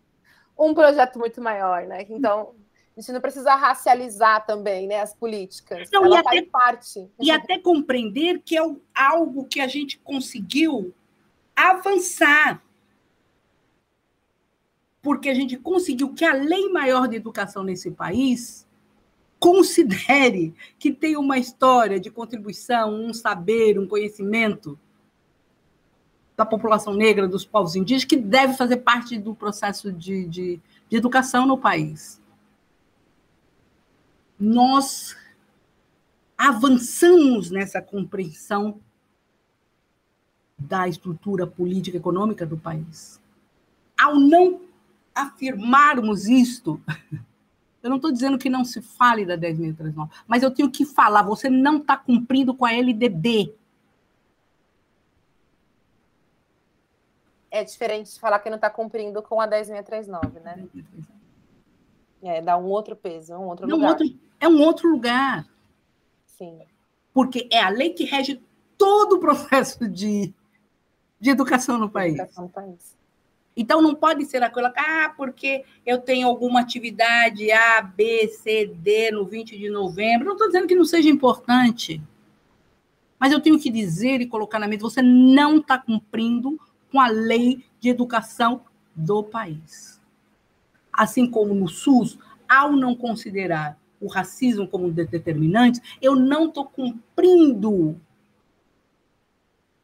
um projeto muito maior, né? Então, a gente não precisa racializar também né, as políticas. Não, Ela faz até, parte.
E até compreender que é algo que a gente conseguiu avançar. Porque a gente conseguiu que a lei maior de educação nesse país considere que tem uma história de contribuição, um saber, um conhecimento da população negra, dos povos indígenas, que deve fazer parte do processo de, de, de educação no país nós avançamos nessa compreensão da estrutura política e econômica do país. Ao não afirmarmos isto, eu não estou dizendo que não se fale da 10.309, mas eu tenho que falar, você não está cumprindo com a LDB.
É diferente de falar que não está cumprindo com a 10.639, né? É, dá um outro peso, um outro não, lugar.
Outro, é um outro lugar.
Sim.
Porque é a lei que rege todo o processo de, de educação no país. Educação no país. Então não pode ser aquela, ah, porque eu tenho alguma atividade A, B, C, D no 20 de novembro. Não estou dizendo que não seja importante. Mas eu tenho que dizer e colocar na mesa: você não está cumprindo com a lei de educação do país. Assim como no SUS, ao não considerar o racismo como determinante, eu não estou cumprindo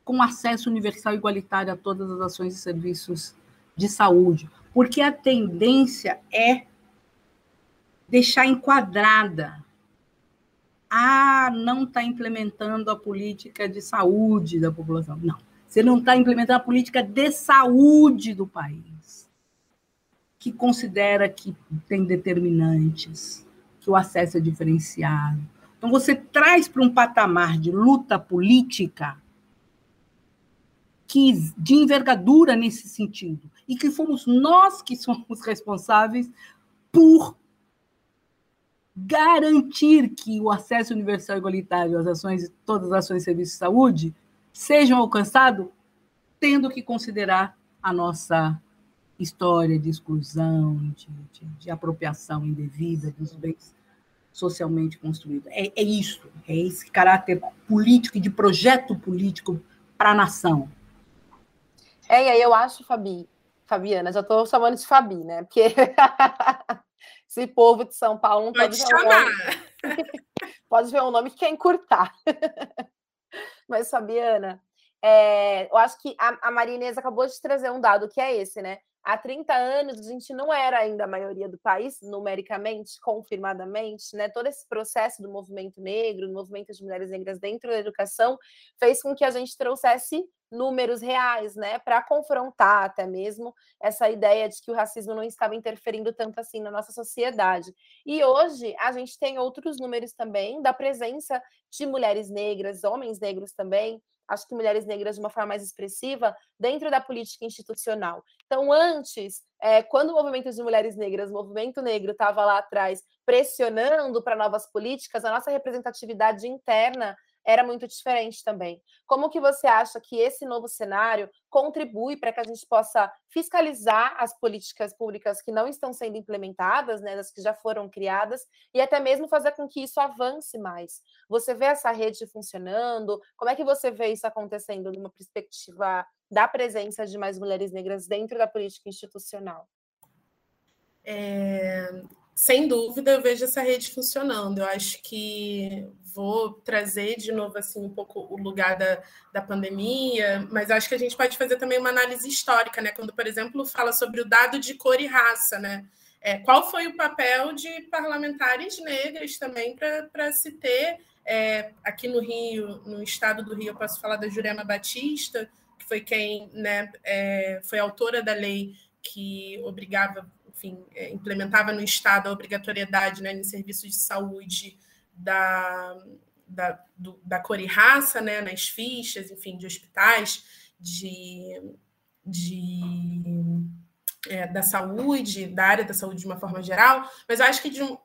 com acesso universal e igualitário a todas as ações e serviços de saúde, porque a tendência é deixar enquadrada. Ah, não está implementando a política de saúde da população. Não, você não está implementando a política de saúde do país, que considera que tem determinantes que o acesso é diferenciado. Então, você traz para um patamar de luta política que de envergadura nesse sentido, e que fomos nós que somos responsáveis por garantir que o acesso universal igualitário às ações, todas as ações de serviço de saúde, sejam alcançados, tendo que considerar a nossa história de exclusão, de, de, de apropriação indevida dos bens socialmente construídos. É, é isso, é esse caráter político e de projeto político para a nação.
É, e aí eu acho, Fabi, Fabiana, já estou chamando de Fabi, né? Porque esse povo de São Paulo não pode, pode chamar. Um pode ver um nome que quer encurtar. Mas, Fabiana, é, eu acho que a, a Maria Inês acabou de trazer um dado que é esse, né? Há 30 anos a gente não era ainda a maioria do país, numericamente, confirmadamente, né? Todo esse processo do movimento negro, do movimento de mulheres negras dentro da educação, fez com que a gente trouxesse números reais, né, para confrontar até mesmo essa ideia de que o racismo não estava interferindo tanto assim na nossa sociedade. E hoje a gente tem outros números também da presença de mulheres negras, homens negros também, acho que mulheres negras de uma forma mais expressiva dentro da política institucional. Então, antes, é, quando o movimento de mulheres negras, o movimento negro estava lá atrás pressionando para novas políticas, a nossa representatividade interna era muito diferente também. Como que você acha que esse novo cenário contribui para que a gente possa fiscalizar as políticas públicas que não estão sendo implementadas, né, das que já foram criadas, e até mesmo fazer com que isso avance mais? Você vê essa rede funcionando? Como é que você vê isso acontecendo numa perspectiva da presença de mais mulheres negras dentro da política institucional?
É, sem dúvida, eu vejo essa rede funcionando. Eu acho que vou trazer de novo assim um pouco o lugar da, da pandemia, mas acho que a gente pode fazer também uma análise histórica, né? Quando, por exemplo, fala sobre o dado de cor e raça, né? É, qual foi o papel de parlamentares negras também para se ter é, aqui no Rio, no estado do Rio, eu posso falar da Jurema Batista, que foi quem né, é, foi autora da lei que obrigava enfim, é, implementava no Estado a obrigatoriedade né, em serviços de saúde da, da, do, da cor e raça, né, nas fichas, enfim, de hospitais, de, de é, da saúde, da área da saúde de uma forma geral, mas eu acho que de um,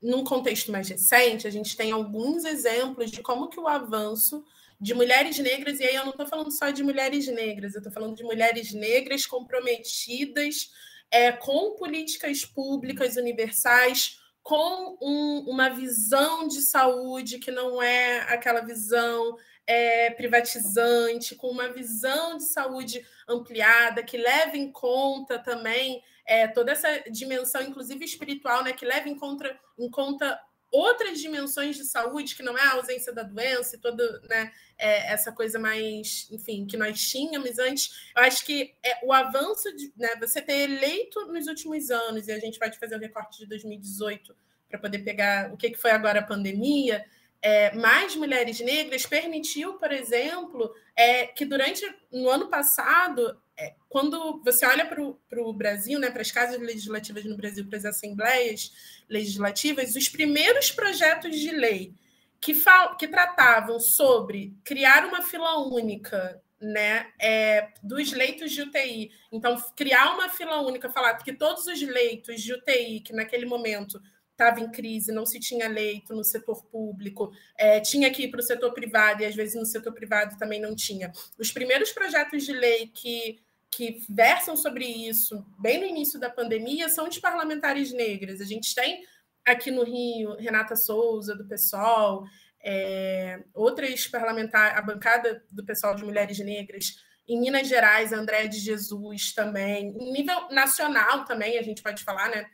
num contexto mais recente, a gente tem alguns exemplos de como que o avanço de mulheres negras, e aí eu não estou falando só de mulheres negras, eu estou falando de mulheres negras comprometidas é, com políticas públicas universais, com um, uma visão de saúde que não é aquela visão é, privatizante, com uma visão de saúde ampliada, que leva em conta também é, toda essa dimensão, inclusive espiritual, né, que leva em conta, em conta outras dimensões de saúde, que não é a ausência da doença e toda né, é, essa coisa mais, enfim, que nós tínhamos antes. Eu acho que é, o avanço de né, você ter eleito nos últimos anos, e a gente vai fazer o recorte de 2018 para poder pegar o que, que foi agora a pandemia, é, mais mulheres negras permitiu, por exemplo, é, que durante no ano passado é, quando você olha para o Brasil, né, para as casas legislativas no Brasil, para as assembleias legislativas, os primeiros projetos de lei que, que tratavam sobre criar uma fila única né, é, dos leitos de UTI. Então, criar uma fila única, falar que todos os leitos de UTI que naquele momento estava em crise, não se tinha leito no setor público, é, tinha que ir para o setor privado, e às vezes no setor privado também não tinha. Os primeiros projetos de lei que que versam sobre isso bem no início da pandemia são de parlamentares negras. A gente tem aqui no Rio Renata Souza, do PSOL, é, outras parlamentares, a bancada do pessoal de mulheres negras. Em Minas Gerais, André de Jesus também. Em nível nacional também, a gente pode falar, né?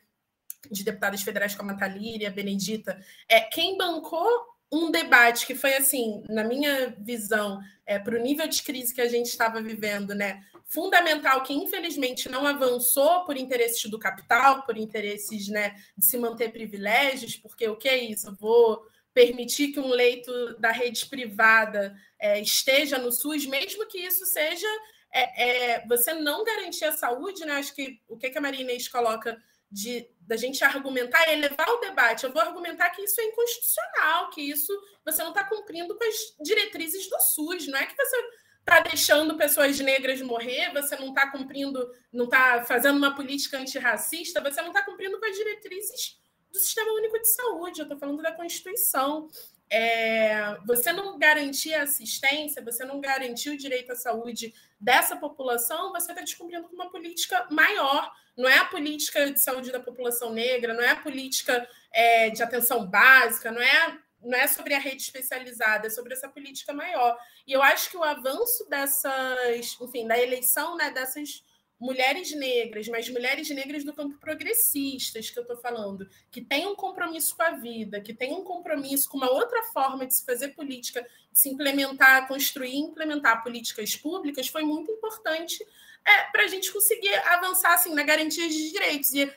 De deputadas federais como a Thalíria, a Benedita. É, quem bancou um debate que foi assim, na minha visão, é, para o nível de crise que a gente estava vivendo, né? Fundamental que infelizmente não avançou por interesses do capital, por interesses né, de se manter privilégios, porque o que é isso? Eu vou permitir que um leito da rede privada é, esteja no SUS, mesmo que isso seja é, é, você não garantir a saúde, né? Acho que o que, que a Maria Inês coloca de da gente argumentar e elevar o debate. Eu vou argumentar que isso é inconstitucional, que isso você não está cumprindo com as diretrizes do SUS. Não é que você está deixando pessoas negras morrer, você não está cumprindo, não está fazendo uma política antirracista, você não está cumprindo com as diretrizes do Sistema Único de Saúde. Eu estou falando da Constituição. É, você não garantir a assistência, você não garantir o direito à saúde dessa população, você está descumprindo uma política maior não é a política de saúde da população negra, não é a política é, de atenção básica, não é, não é sobre a rede especializada, é sobre essa política maior. E eu acho que o avanço dessas, enfim, da eleição né, dessas mulheres negras, mas mulheres negras do campo progressistas que eu estou falando, que têm um compromisso com a vida, que têm um compromisso com uma outra forma de se fazer política, de se implementar, construir e implementar políticas públicas, foi muito importante é, para a gente conseguir avançar assim, na garantia de direitos. E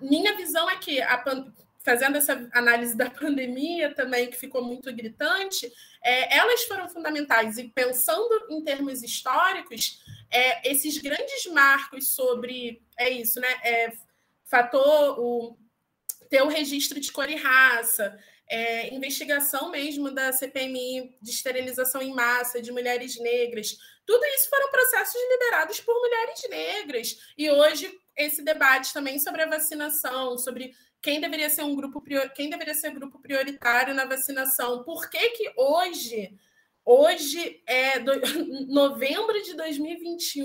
minha visão é que, a, fazendo essa análise da pandemia também, que ficou muito gritante, é, elas foram fundamentais. E pensando em termos históricos, é, esses grandes marcos sobre é isso, né? É, fator, o, ter o registro de cor e raça, é, investigação mesmo da CPMI de esterilização em massa de mulheres negras. Tudo isso foram processos liderados por mulheres negras. E hoje esse debate também sobre a vacinação, sobre quem deveria ser um grupo quem deveria ser grupo prioritário na vacinação. Por que, que hoje Hoje é do, novembro de 2021,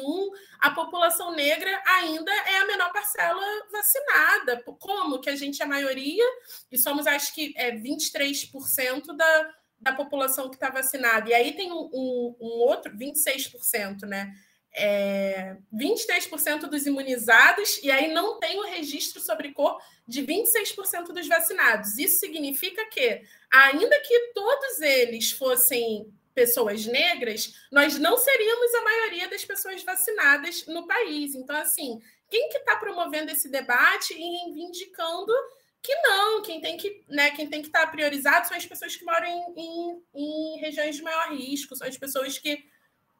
a população negra ainda é a menor parcela vacinada. Como que a gente é a maioria e somos, acho que, é 23% da, da população que está vacinada. E aí tem um, um, um outro, 26%, né? É, 23% dos imunizados, e aí não tem o registro sobre cor de 26% dos vacinados. Isso significa que, ainda que todos eles fossem pessoas negras, nós não seríamos a maioria das pessoas vacinadas no país. Então, assim, quem que está promovendo esse debate e reivindicando que não, quem tem que, né, quem tem que estar tá priorizado são as pessoas que moram em, em, em regiões de maior risco, são as pessoas que,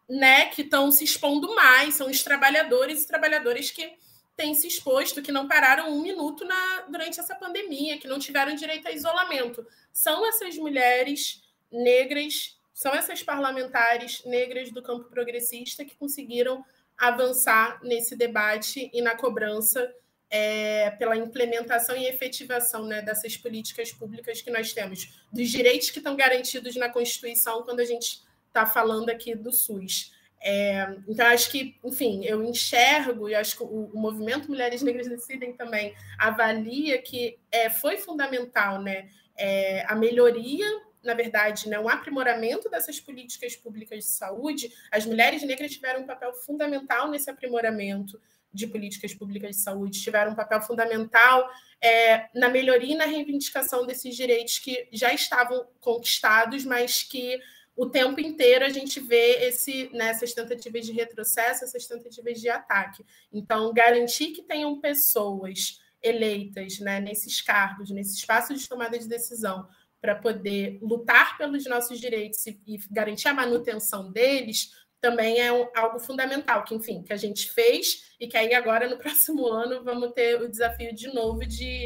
né, que estão se expondo mais, são os trabalhadores e trabalhadoras que têm se exposto, que não pararam um minuto na, durante essa pandemia, que não tiveram direito a isolamento. São essas mulheres negras são essas parlamentares negras do campo progressista que conseguiram avançar nesse debate e na cobrança é, pela implementação e efetivação né, dessas políticas públicas que nós temos, dos direitos que estão garantidos na Constituição quando a gente está falando aqui do SUS. É, então, acho que, enfim, eu enxergo, e acho que o, o, movimento Mulheres Negras Decidem também avalia que é, foi fundamental né, é, a melhoria na verdade, né, um aprimoramento dessas políticas públicas de saúde, as mulheres negras tiveram um papel fundamental nesse aprimoramento de políticas públicas de saúde, tiveram um papel fundamental é, na melhoria e na reivindicação desses direitos que já estavam conquistados, mas que o tempo inteiro a gente vê esse, né, essas tentativas de retrocesso, essas tentativas de ataque. Então, garantir que tenham pessoas eleitas né, nesses cargos, nesse espaço de tomada de decisão, para poder lutar pelos nossos direitos e, e, garantir a manutenção deles, também é um, algo fundamental, que, enfim, que a gente fez e que aí agora, no próximo ano, vamos ter o desafio de novo de,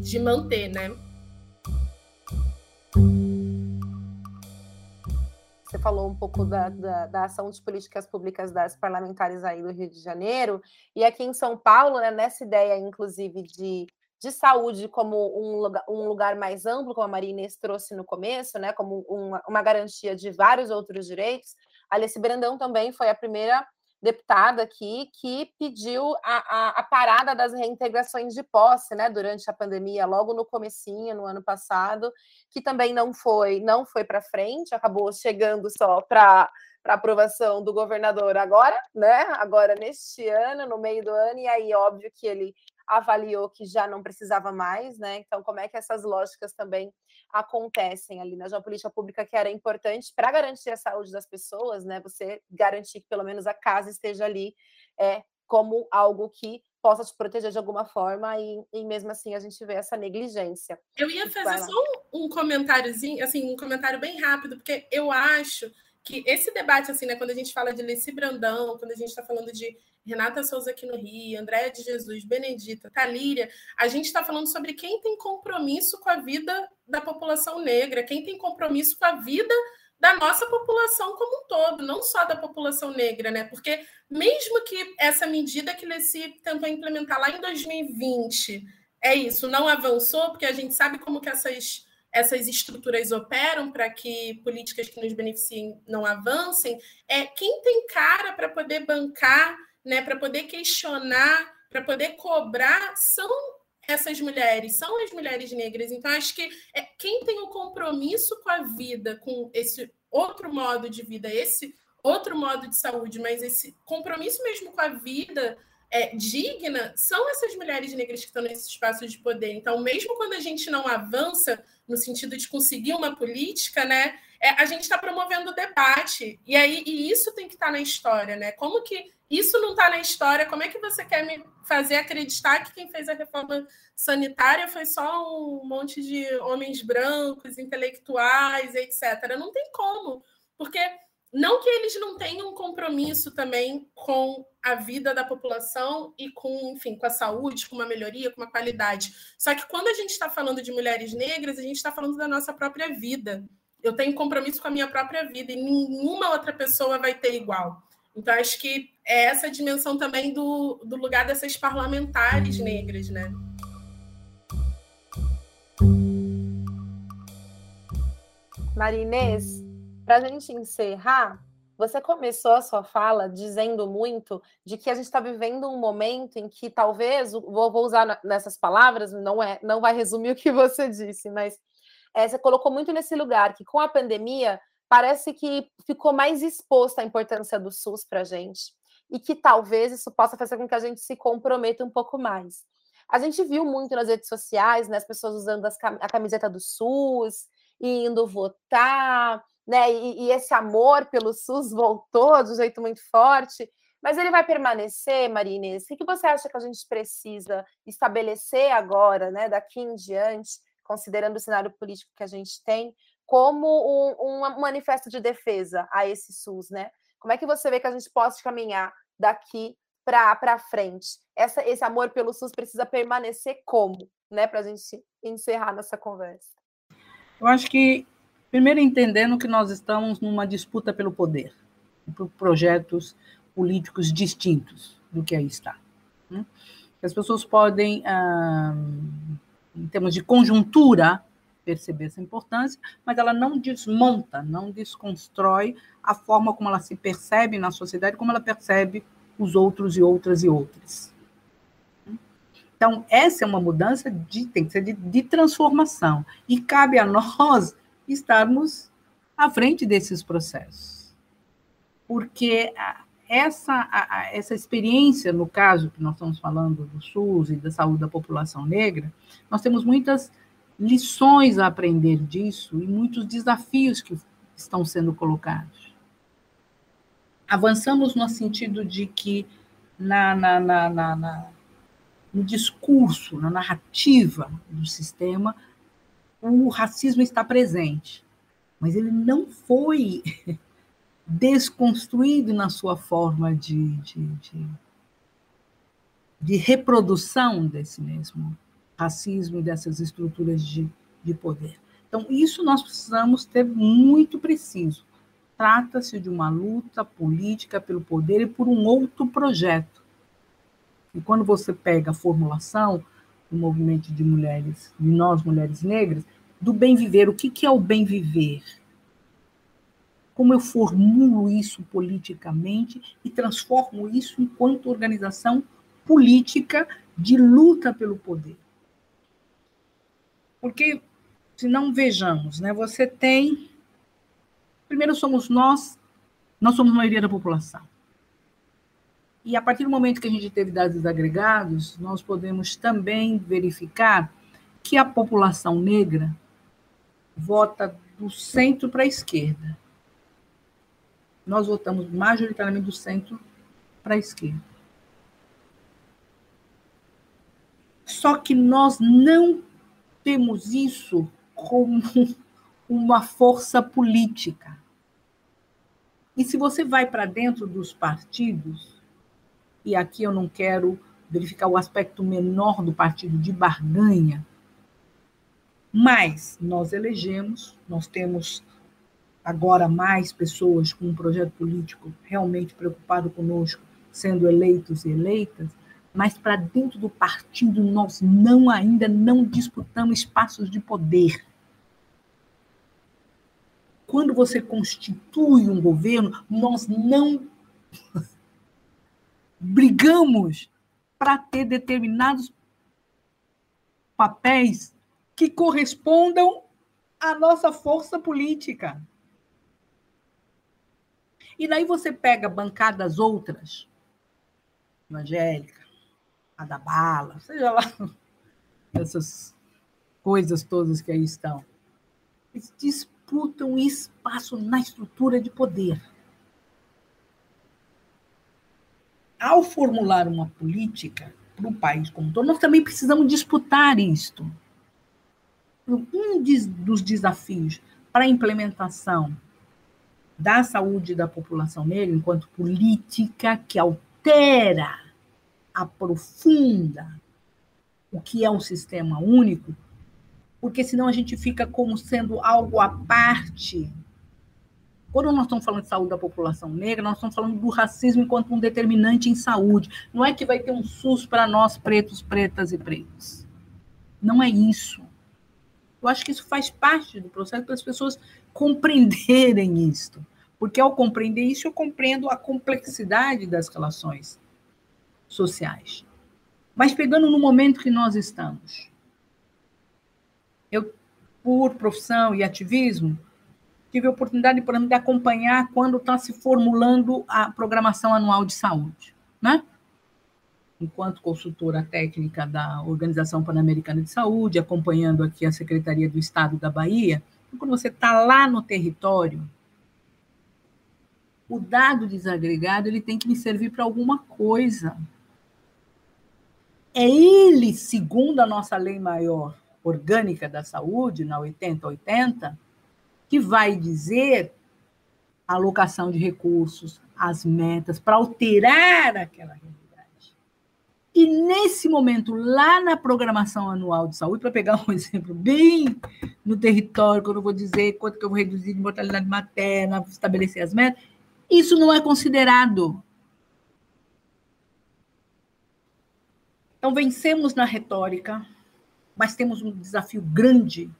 de manter, né?
Você falou um pouco da, da, da, ação de políticas públicas das parlamentares aí do Rio de Janeiro, e aqui em São Paulo, né, nessa ideia, inclusive, de de saúde como um lugar, um lugar mais amplo, como a Maria Inês trouxe no começo, né, como uma, uma garantia de vários outros direitos, Alice Brandão também foi a primeira deputada aqui que pediu a, a, a, parada das reintegrações de posse, né, durante a pandemia, logo no comecinho, no ano passado, que também não foi, não foi para frente, acabou chegando só para para aprovação do governador agora, né? Agora neste ano, no meio do ano, e aí óbvio que ele avaliou que já não precisava mais, né? Então, como é que essas lógicas também acontecem ali na geopolítica pública, que era importante para garantir a saúde das pessoas, né? Você garantir que pelo menos a casa esteja ali é, como algo que possa te proteger de alguma forma e, e mesmo assim a gente vê essa negligência.
Eu ia fazer só um, um comentáriozinho, assim, um comentário bem rápido, porque eu acho que esse debate, assim, né, quando a gente fala de Leci Brandão, quando a gente está falando de Renata Souza aqui no Rio, Andréia de Jesus, Benedita, Talíria, a gente está falando sobre quem tem compromisso com a vida da população negra, quem tem compromisso com a vida da nossa população como um todo, não só da população negra, né? Porque mesmo que essa medida que Leci tentou implementar lá em 2020, é isso, não avançou, porque a gente sabe como que essas essas estruturas operam para que políticas que nos beneficiem não avancem, é quem tem cara para poder bancar, né, para poder questionar, para poder cobrar, são essas mulheres, são as mulheres negras. Então, acho que é, quem tem o um compromisso com a vida, com esse outro modo de vida, esse outro modo de saúde, mas esse compromisso mesmo com a vida é, digna, são essas mulheres negras que estão nesse espaço de poder. Então, mesmo quando a gente não avança no sentido de conseguir uma política, né, é, a gente está promovendo o debate. E aí e isso tem que estar tá na história, né? Como que isso não está na história? Como é que você quer me fazer acreditar que quem fez a reforma sanitária foi só um monte de homens brancos, intelectuais, etc. Não tem como, porque não que eles não tenham um compromisso também com a vida da população e com, enfim, com a saúde, com uma melhoria, com uma qualidade. Só que quando a gente está falando de mulheres negras, a gente está falando da nossa própria vida. Eu tenho compromisso com a minha própria vida e nenhuma outra pessoa vai ter igual. Então, acho que é essa dimensão também do, do lugar dessas parlamentares negras, né?
Marinês, para a gente encerrar, você começou a sua fala dizendo muito de que a gente está vivendo um momento em que talvez, vou, vou, usar nessas palavras, não é, não vai resumir o que você disse, mas é, você colocou muito nesse lugar que com a pandemia parece que ficou mais exposta a importância do SUS para a gente e que talvez isso possa fazer com que a gente se comprometa um pouco mais. A gente viu muito nas redes sociais, né, as pessoas usando as, a camiseta do SUS, indo votar, né? E, e, esse amor pelo SUS voltou de um jeito muito forte. Mas ele vai permanecer, Marines? O que você acha que a gente precisa estabelecer agora, né, daqui em diante, considerando o cenário político que a gente tem, como um, um manifesto de defesa a esse SUS, né? Como é que você vê que a gente pode caminhar daqui para frente? Essa, esse amor pelo SUS precisa permanecer como, né, para a gente encerrar nossa conversa?
Eu acho que, primeiro, entendendo que nós estamos numa disputa pelo poder, por projetos políticos distintos do que aí está. Né? As pessoas podem, ah, em termos de conjuntura, perceber essa importância, mas ela não desmonta, não desconstrói a forma como ela se percebe na sociedade, como ela percebe os outros e outras e outras. Então, essa é uma mudança de, tem que ser de, de transformação. E cabe a nós estarmos à frente desses processos. Porque essa, essa experiência, no caso que nós estamos falando do SUS e da saúde da população negra, nós temos muitas lições a aprender disso e muitos desafios que estão sendo colocados. Avançamos no sentido de que na, na, na, na no discurso, na narrativa do sistema, o racismo está presente, mas ele não foi desconstruído na sua forma de, de, de, de reprodução desse mesmo racismo e dessas estruturas de, de poder. Então, isso nós precisamos ter muito preciso. Trata-se de uma luta política pelo poder e por um outro projeto e quando você pega a formulação do movimento de mulheres, de nós mulheres negras, do bem viver, o que, que é o bem viver? Como eu formulo isso politicamente e transformo isso enquanto organização política de luta pelo poder. Porque, se não vejamos, né, você tem. Primeiro somos nós, nós somos a maioria da população. E a partir do momento que a gente teve dados agregados, nós podemos também verificar que a população negra vota do centro para a esquerda. Nós votamos majoritariamente do centro para a esquerda. Só que nós não temos isso como uma força política. E se você vai para dentro dos partidos, e aqui eu não quero verificar o aspecto menor do partido de barganha, mas nós elegemos, nós temos agora mais pessoas com um projeto político realmente preocupado conosco, sendo eleitos e eleitas, mas para dentro do partido nós não ainda não disputamos espaços de poder. Quando você constitui um governo, nós não brigamos para ter determinados papéis que correspondam à nossa força política. E daí você pega bancadas outras, evangélica, a da bala, seja lá, essas coisas todas que aí estão. Eles disputam espaço na estrutura de poder. Ao formular uma política para o país como todo, nós também precisamos disputar isto. Um dos desafios para a implementação da saúde da população negra, enquanto política que altera, aprofunda o que é um sistema único, porque senão a gente fica como sendo algo à parte quando nós estamos falando de saúde da população negra, nós estamos falando do racismo enquanto um determinante em saúde. Não é que vai ter um SUS para nós, pretos, pretas e pretos. Não é isso. Eu acho que isso faz parte do processo para as pessoas compreenderem isto. Porque ao compreender isso, eu compreendo a complexidade das relações sociais. Mas pegando no momento que nós estamos, eu, por profissão e ativismo, tive a oportunidade, por exemplo, de acompanhar quando está se formulando a programação anual de saúde, né? Enquanto consultora técnica da Organização Pan-Americana de Saúde, acompanhando aqui a Secretaria do Estado da Bahia, quando você está lá no território, o dado desagregado ele tem que me servir para alguma coisa. É ele, segundo a nossa lei maior orgânica da saúde, na 8080, que vai dizer a alocação de recursos, as metas, para alterar aquela realidade. E nesse momento, lá na programação anual de saúde, para pegar um exemplo bem no território, quando eu vou dizer quanto que eu vou reduzir de mortalidade materna, estabelecer as metas, isso não é considerado. Então, vencemos na retórica, mas temos um desafio grande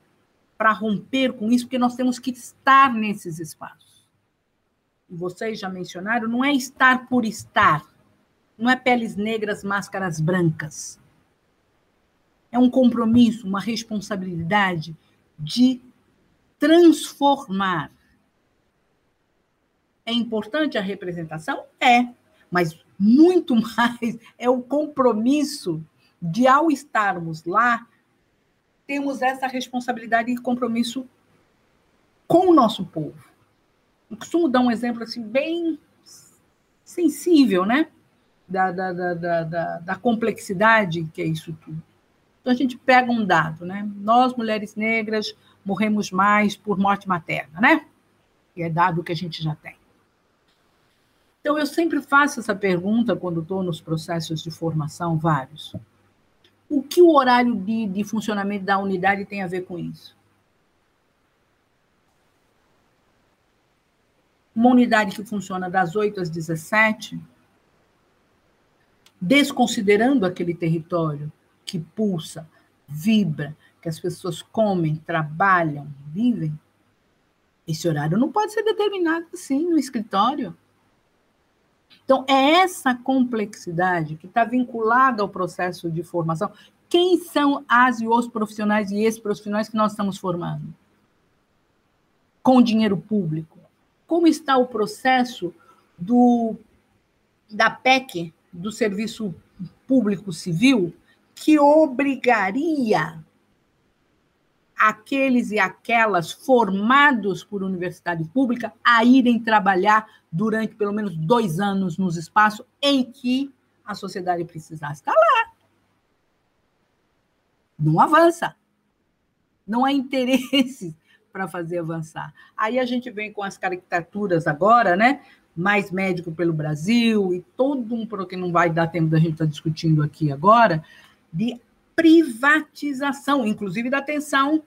para romper com isso, porque nós temos que estar nesses espaços. E vocês já mencionaram, não é estar por estar, não é peles negras, máscaras brancas. É um compromisso, uma responsabilidade de transformar. É importante a representação? É, mas muito mais é o compromisso de, ao estarmos lá, temos essa responsabilidade e compromisso com o nosso povo. Eu costumo dar um exemplo assim bem sensível, né? Da, da, da, da, da complexidade que é isso tudo. Então a gente pega um dado, né? Nós, mulheres negras, morremos mais por morte materna, né? E é dado que a gente já tem. Então eu sempre faço essa pergunta quando estou nos processos de formação, vários. O que o horário de, de funcionamento da unidade tem a ver com isso? Uma unidade que funciona das 8 às 17, desconsiderando aquele território que pulsa, vibra, que as pessoas comem, trabalham, vivem, esse horário não pode ser determinado assim no escritório. Então, é essa complexidade que está vinculada ao processo de formação. Quem são as e os profissionais e esses profissionais que nós estamos formando? Com dinheiro público. Como está o processo do, da PEC, do Serviço Público Civil, que obrigaria aqueles e aquelas formados por universidade pública a irem trabalhar durante pelo menos dois anos nos espaços em que a sociedade precisasse. Está lá. Não avança. Não há interesse para fazer avançar. Aí a gente vem com as caricaturas agora, né? Mais médico pelo Brasil e todo um que não vai dar tempo da gente estar tá discutindo aqui agora, de privatização, inclusive da atenção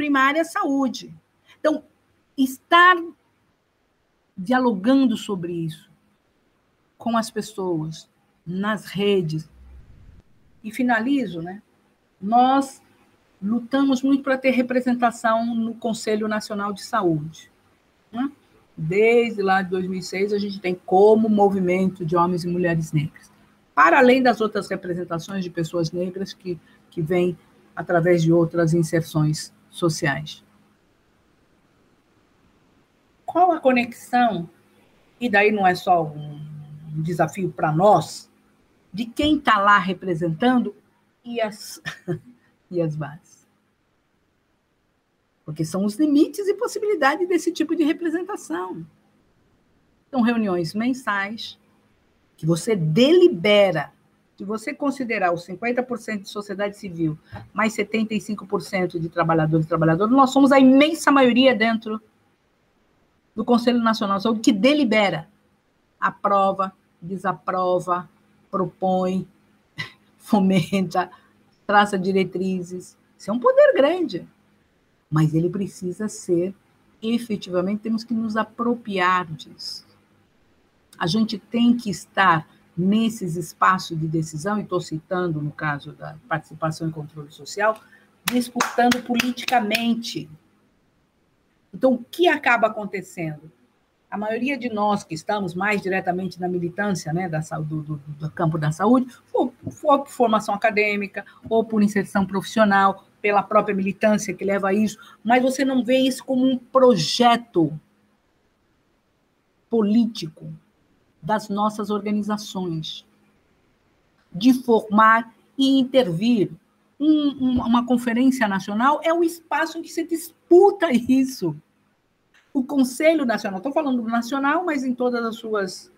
primária à saúde. Então, estar dialogando sobre isso com as pessoas, nas redes. E finalizo, né? Nós lutamos muito para ter representação no Conselho Nacional de Saúde. Né? Desde lá de 2006, a gente tem como movimento de homens e mulheres negras. Para além das outras representações de pessoas negras que, que vêm através de outras inserções sociais. Qual a conexão? E daí não é só um desafio para nós, de quem está lá representando e as, e as bases. Porque são os limites e possibilidades desse tipo de representação. São reuniões mensais que você delibera se você considerar os 50% de sociedade civil, mais 75% de trabalhadores e trabalhadoras, nós somos a imensa maioria dentro do Conselho Nacional de Saúde que delibera, aprova, desaprova, propõe, fomenta, traça diretrizes. Isso é um poder grande, mas ele precisa ser efetivamente, temos que nos apropriar disso. A gente tem que estar nesses espaços de decisão, e estou citando no caso da participação e controle social, disputando politicamente. Então, o que acaba acontecendo? A maioria de nós que estamos mais diretamente na militância né, da, do, do, do campo da saúde, ou, ou por formação acadêmica, ou por inserção profissional, pela própria militância que leva a isso, mas você não vê isso como um projeto político das nossas organizações de formar e intervir. Um, um, uma conferência nacional é o espaço em que se disputa isso. O Conselho Nacional, estou falando do nacional, mas em todas as suas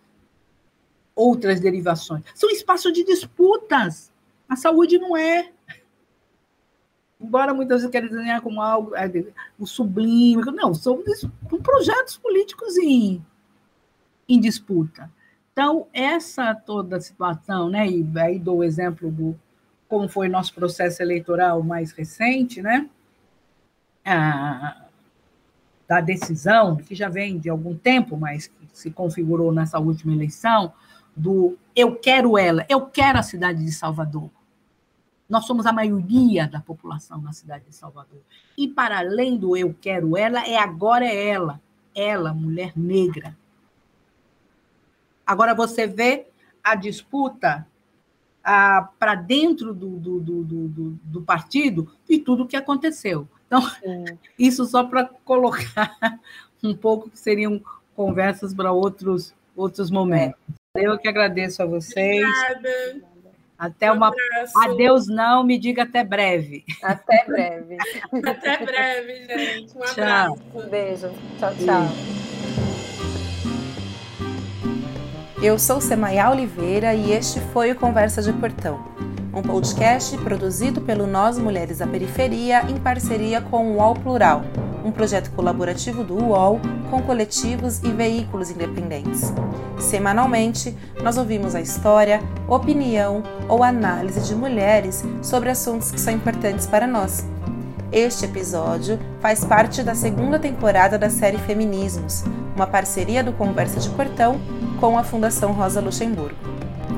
outras derivações, são espaços de disputas. A saúde não é embora muitas vezes querem desenhar como algo é, o sublime, não, são, são projetos políticos em, em disputa. Então, essa toda situação, né, e aí dou o exemplo do como foi nosso processo eleitoral mais recente, né, a, da decisão, que já vem de algum tempo, mas que se configurou nessa última eleição, do eu quero ela, eu quero a cidade de Salvador. Nós somos a maioria da população na cidade de Salvador. E para além do eu quero ela, é agora é ela, ela, mulher negra. Agora você vê a disputa para dentro do, do, do, do, do partido e tudo o que aconteceu. Então, isso só para colocar um pouco que seriam conversas para outros, outros momentos. Eu que agradeço a vocês.
Obrigada.
Até um uma. Abraço. Adeus, não, me diga até breve.
Até breve.
até breve, gente. Um abraço.
Um beijo. Tchau, tchau. Eu sou Semaia Oliveira e este foi o Conversa de Portão, um podcast produzido pelo Nós Mulheres da Periferia em parceria com o UOL Plural um projeto colaborativo do UOL com coletivos e veículos independentes. Semanalmente, nós ouvimos a história, opinião ou análise de mulheres sobre assuntos que são importantes para nós. Este episódio faz parte da segunda temporada da série Feminismos, uma parceria do Conversa de Portão com a Fundação Rosa Luxemburgo.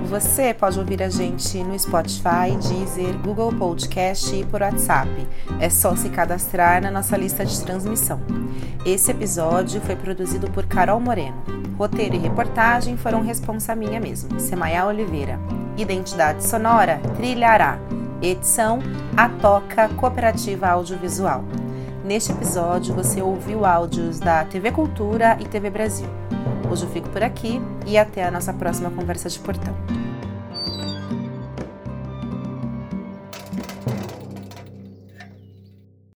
Você pode ouvir a gente no Spotify, Deezer, Google Podcast e por WhatsApp. É só se cadastrar na nossa lista de transmissão. Esse episódio foi produzido por Carol Moreno. Roteiro e reportagem foram responsa minha mesmo, Semaia Oliveira. Identidade sonora, Trilhará. Edição, A Toca Cooperativa Audiovisual. Neste episódio você ouviu áudios da TV Cultura e TV Brasil. Hoje eu fico por aqui e até a nossa próxima conversa de portão.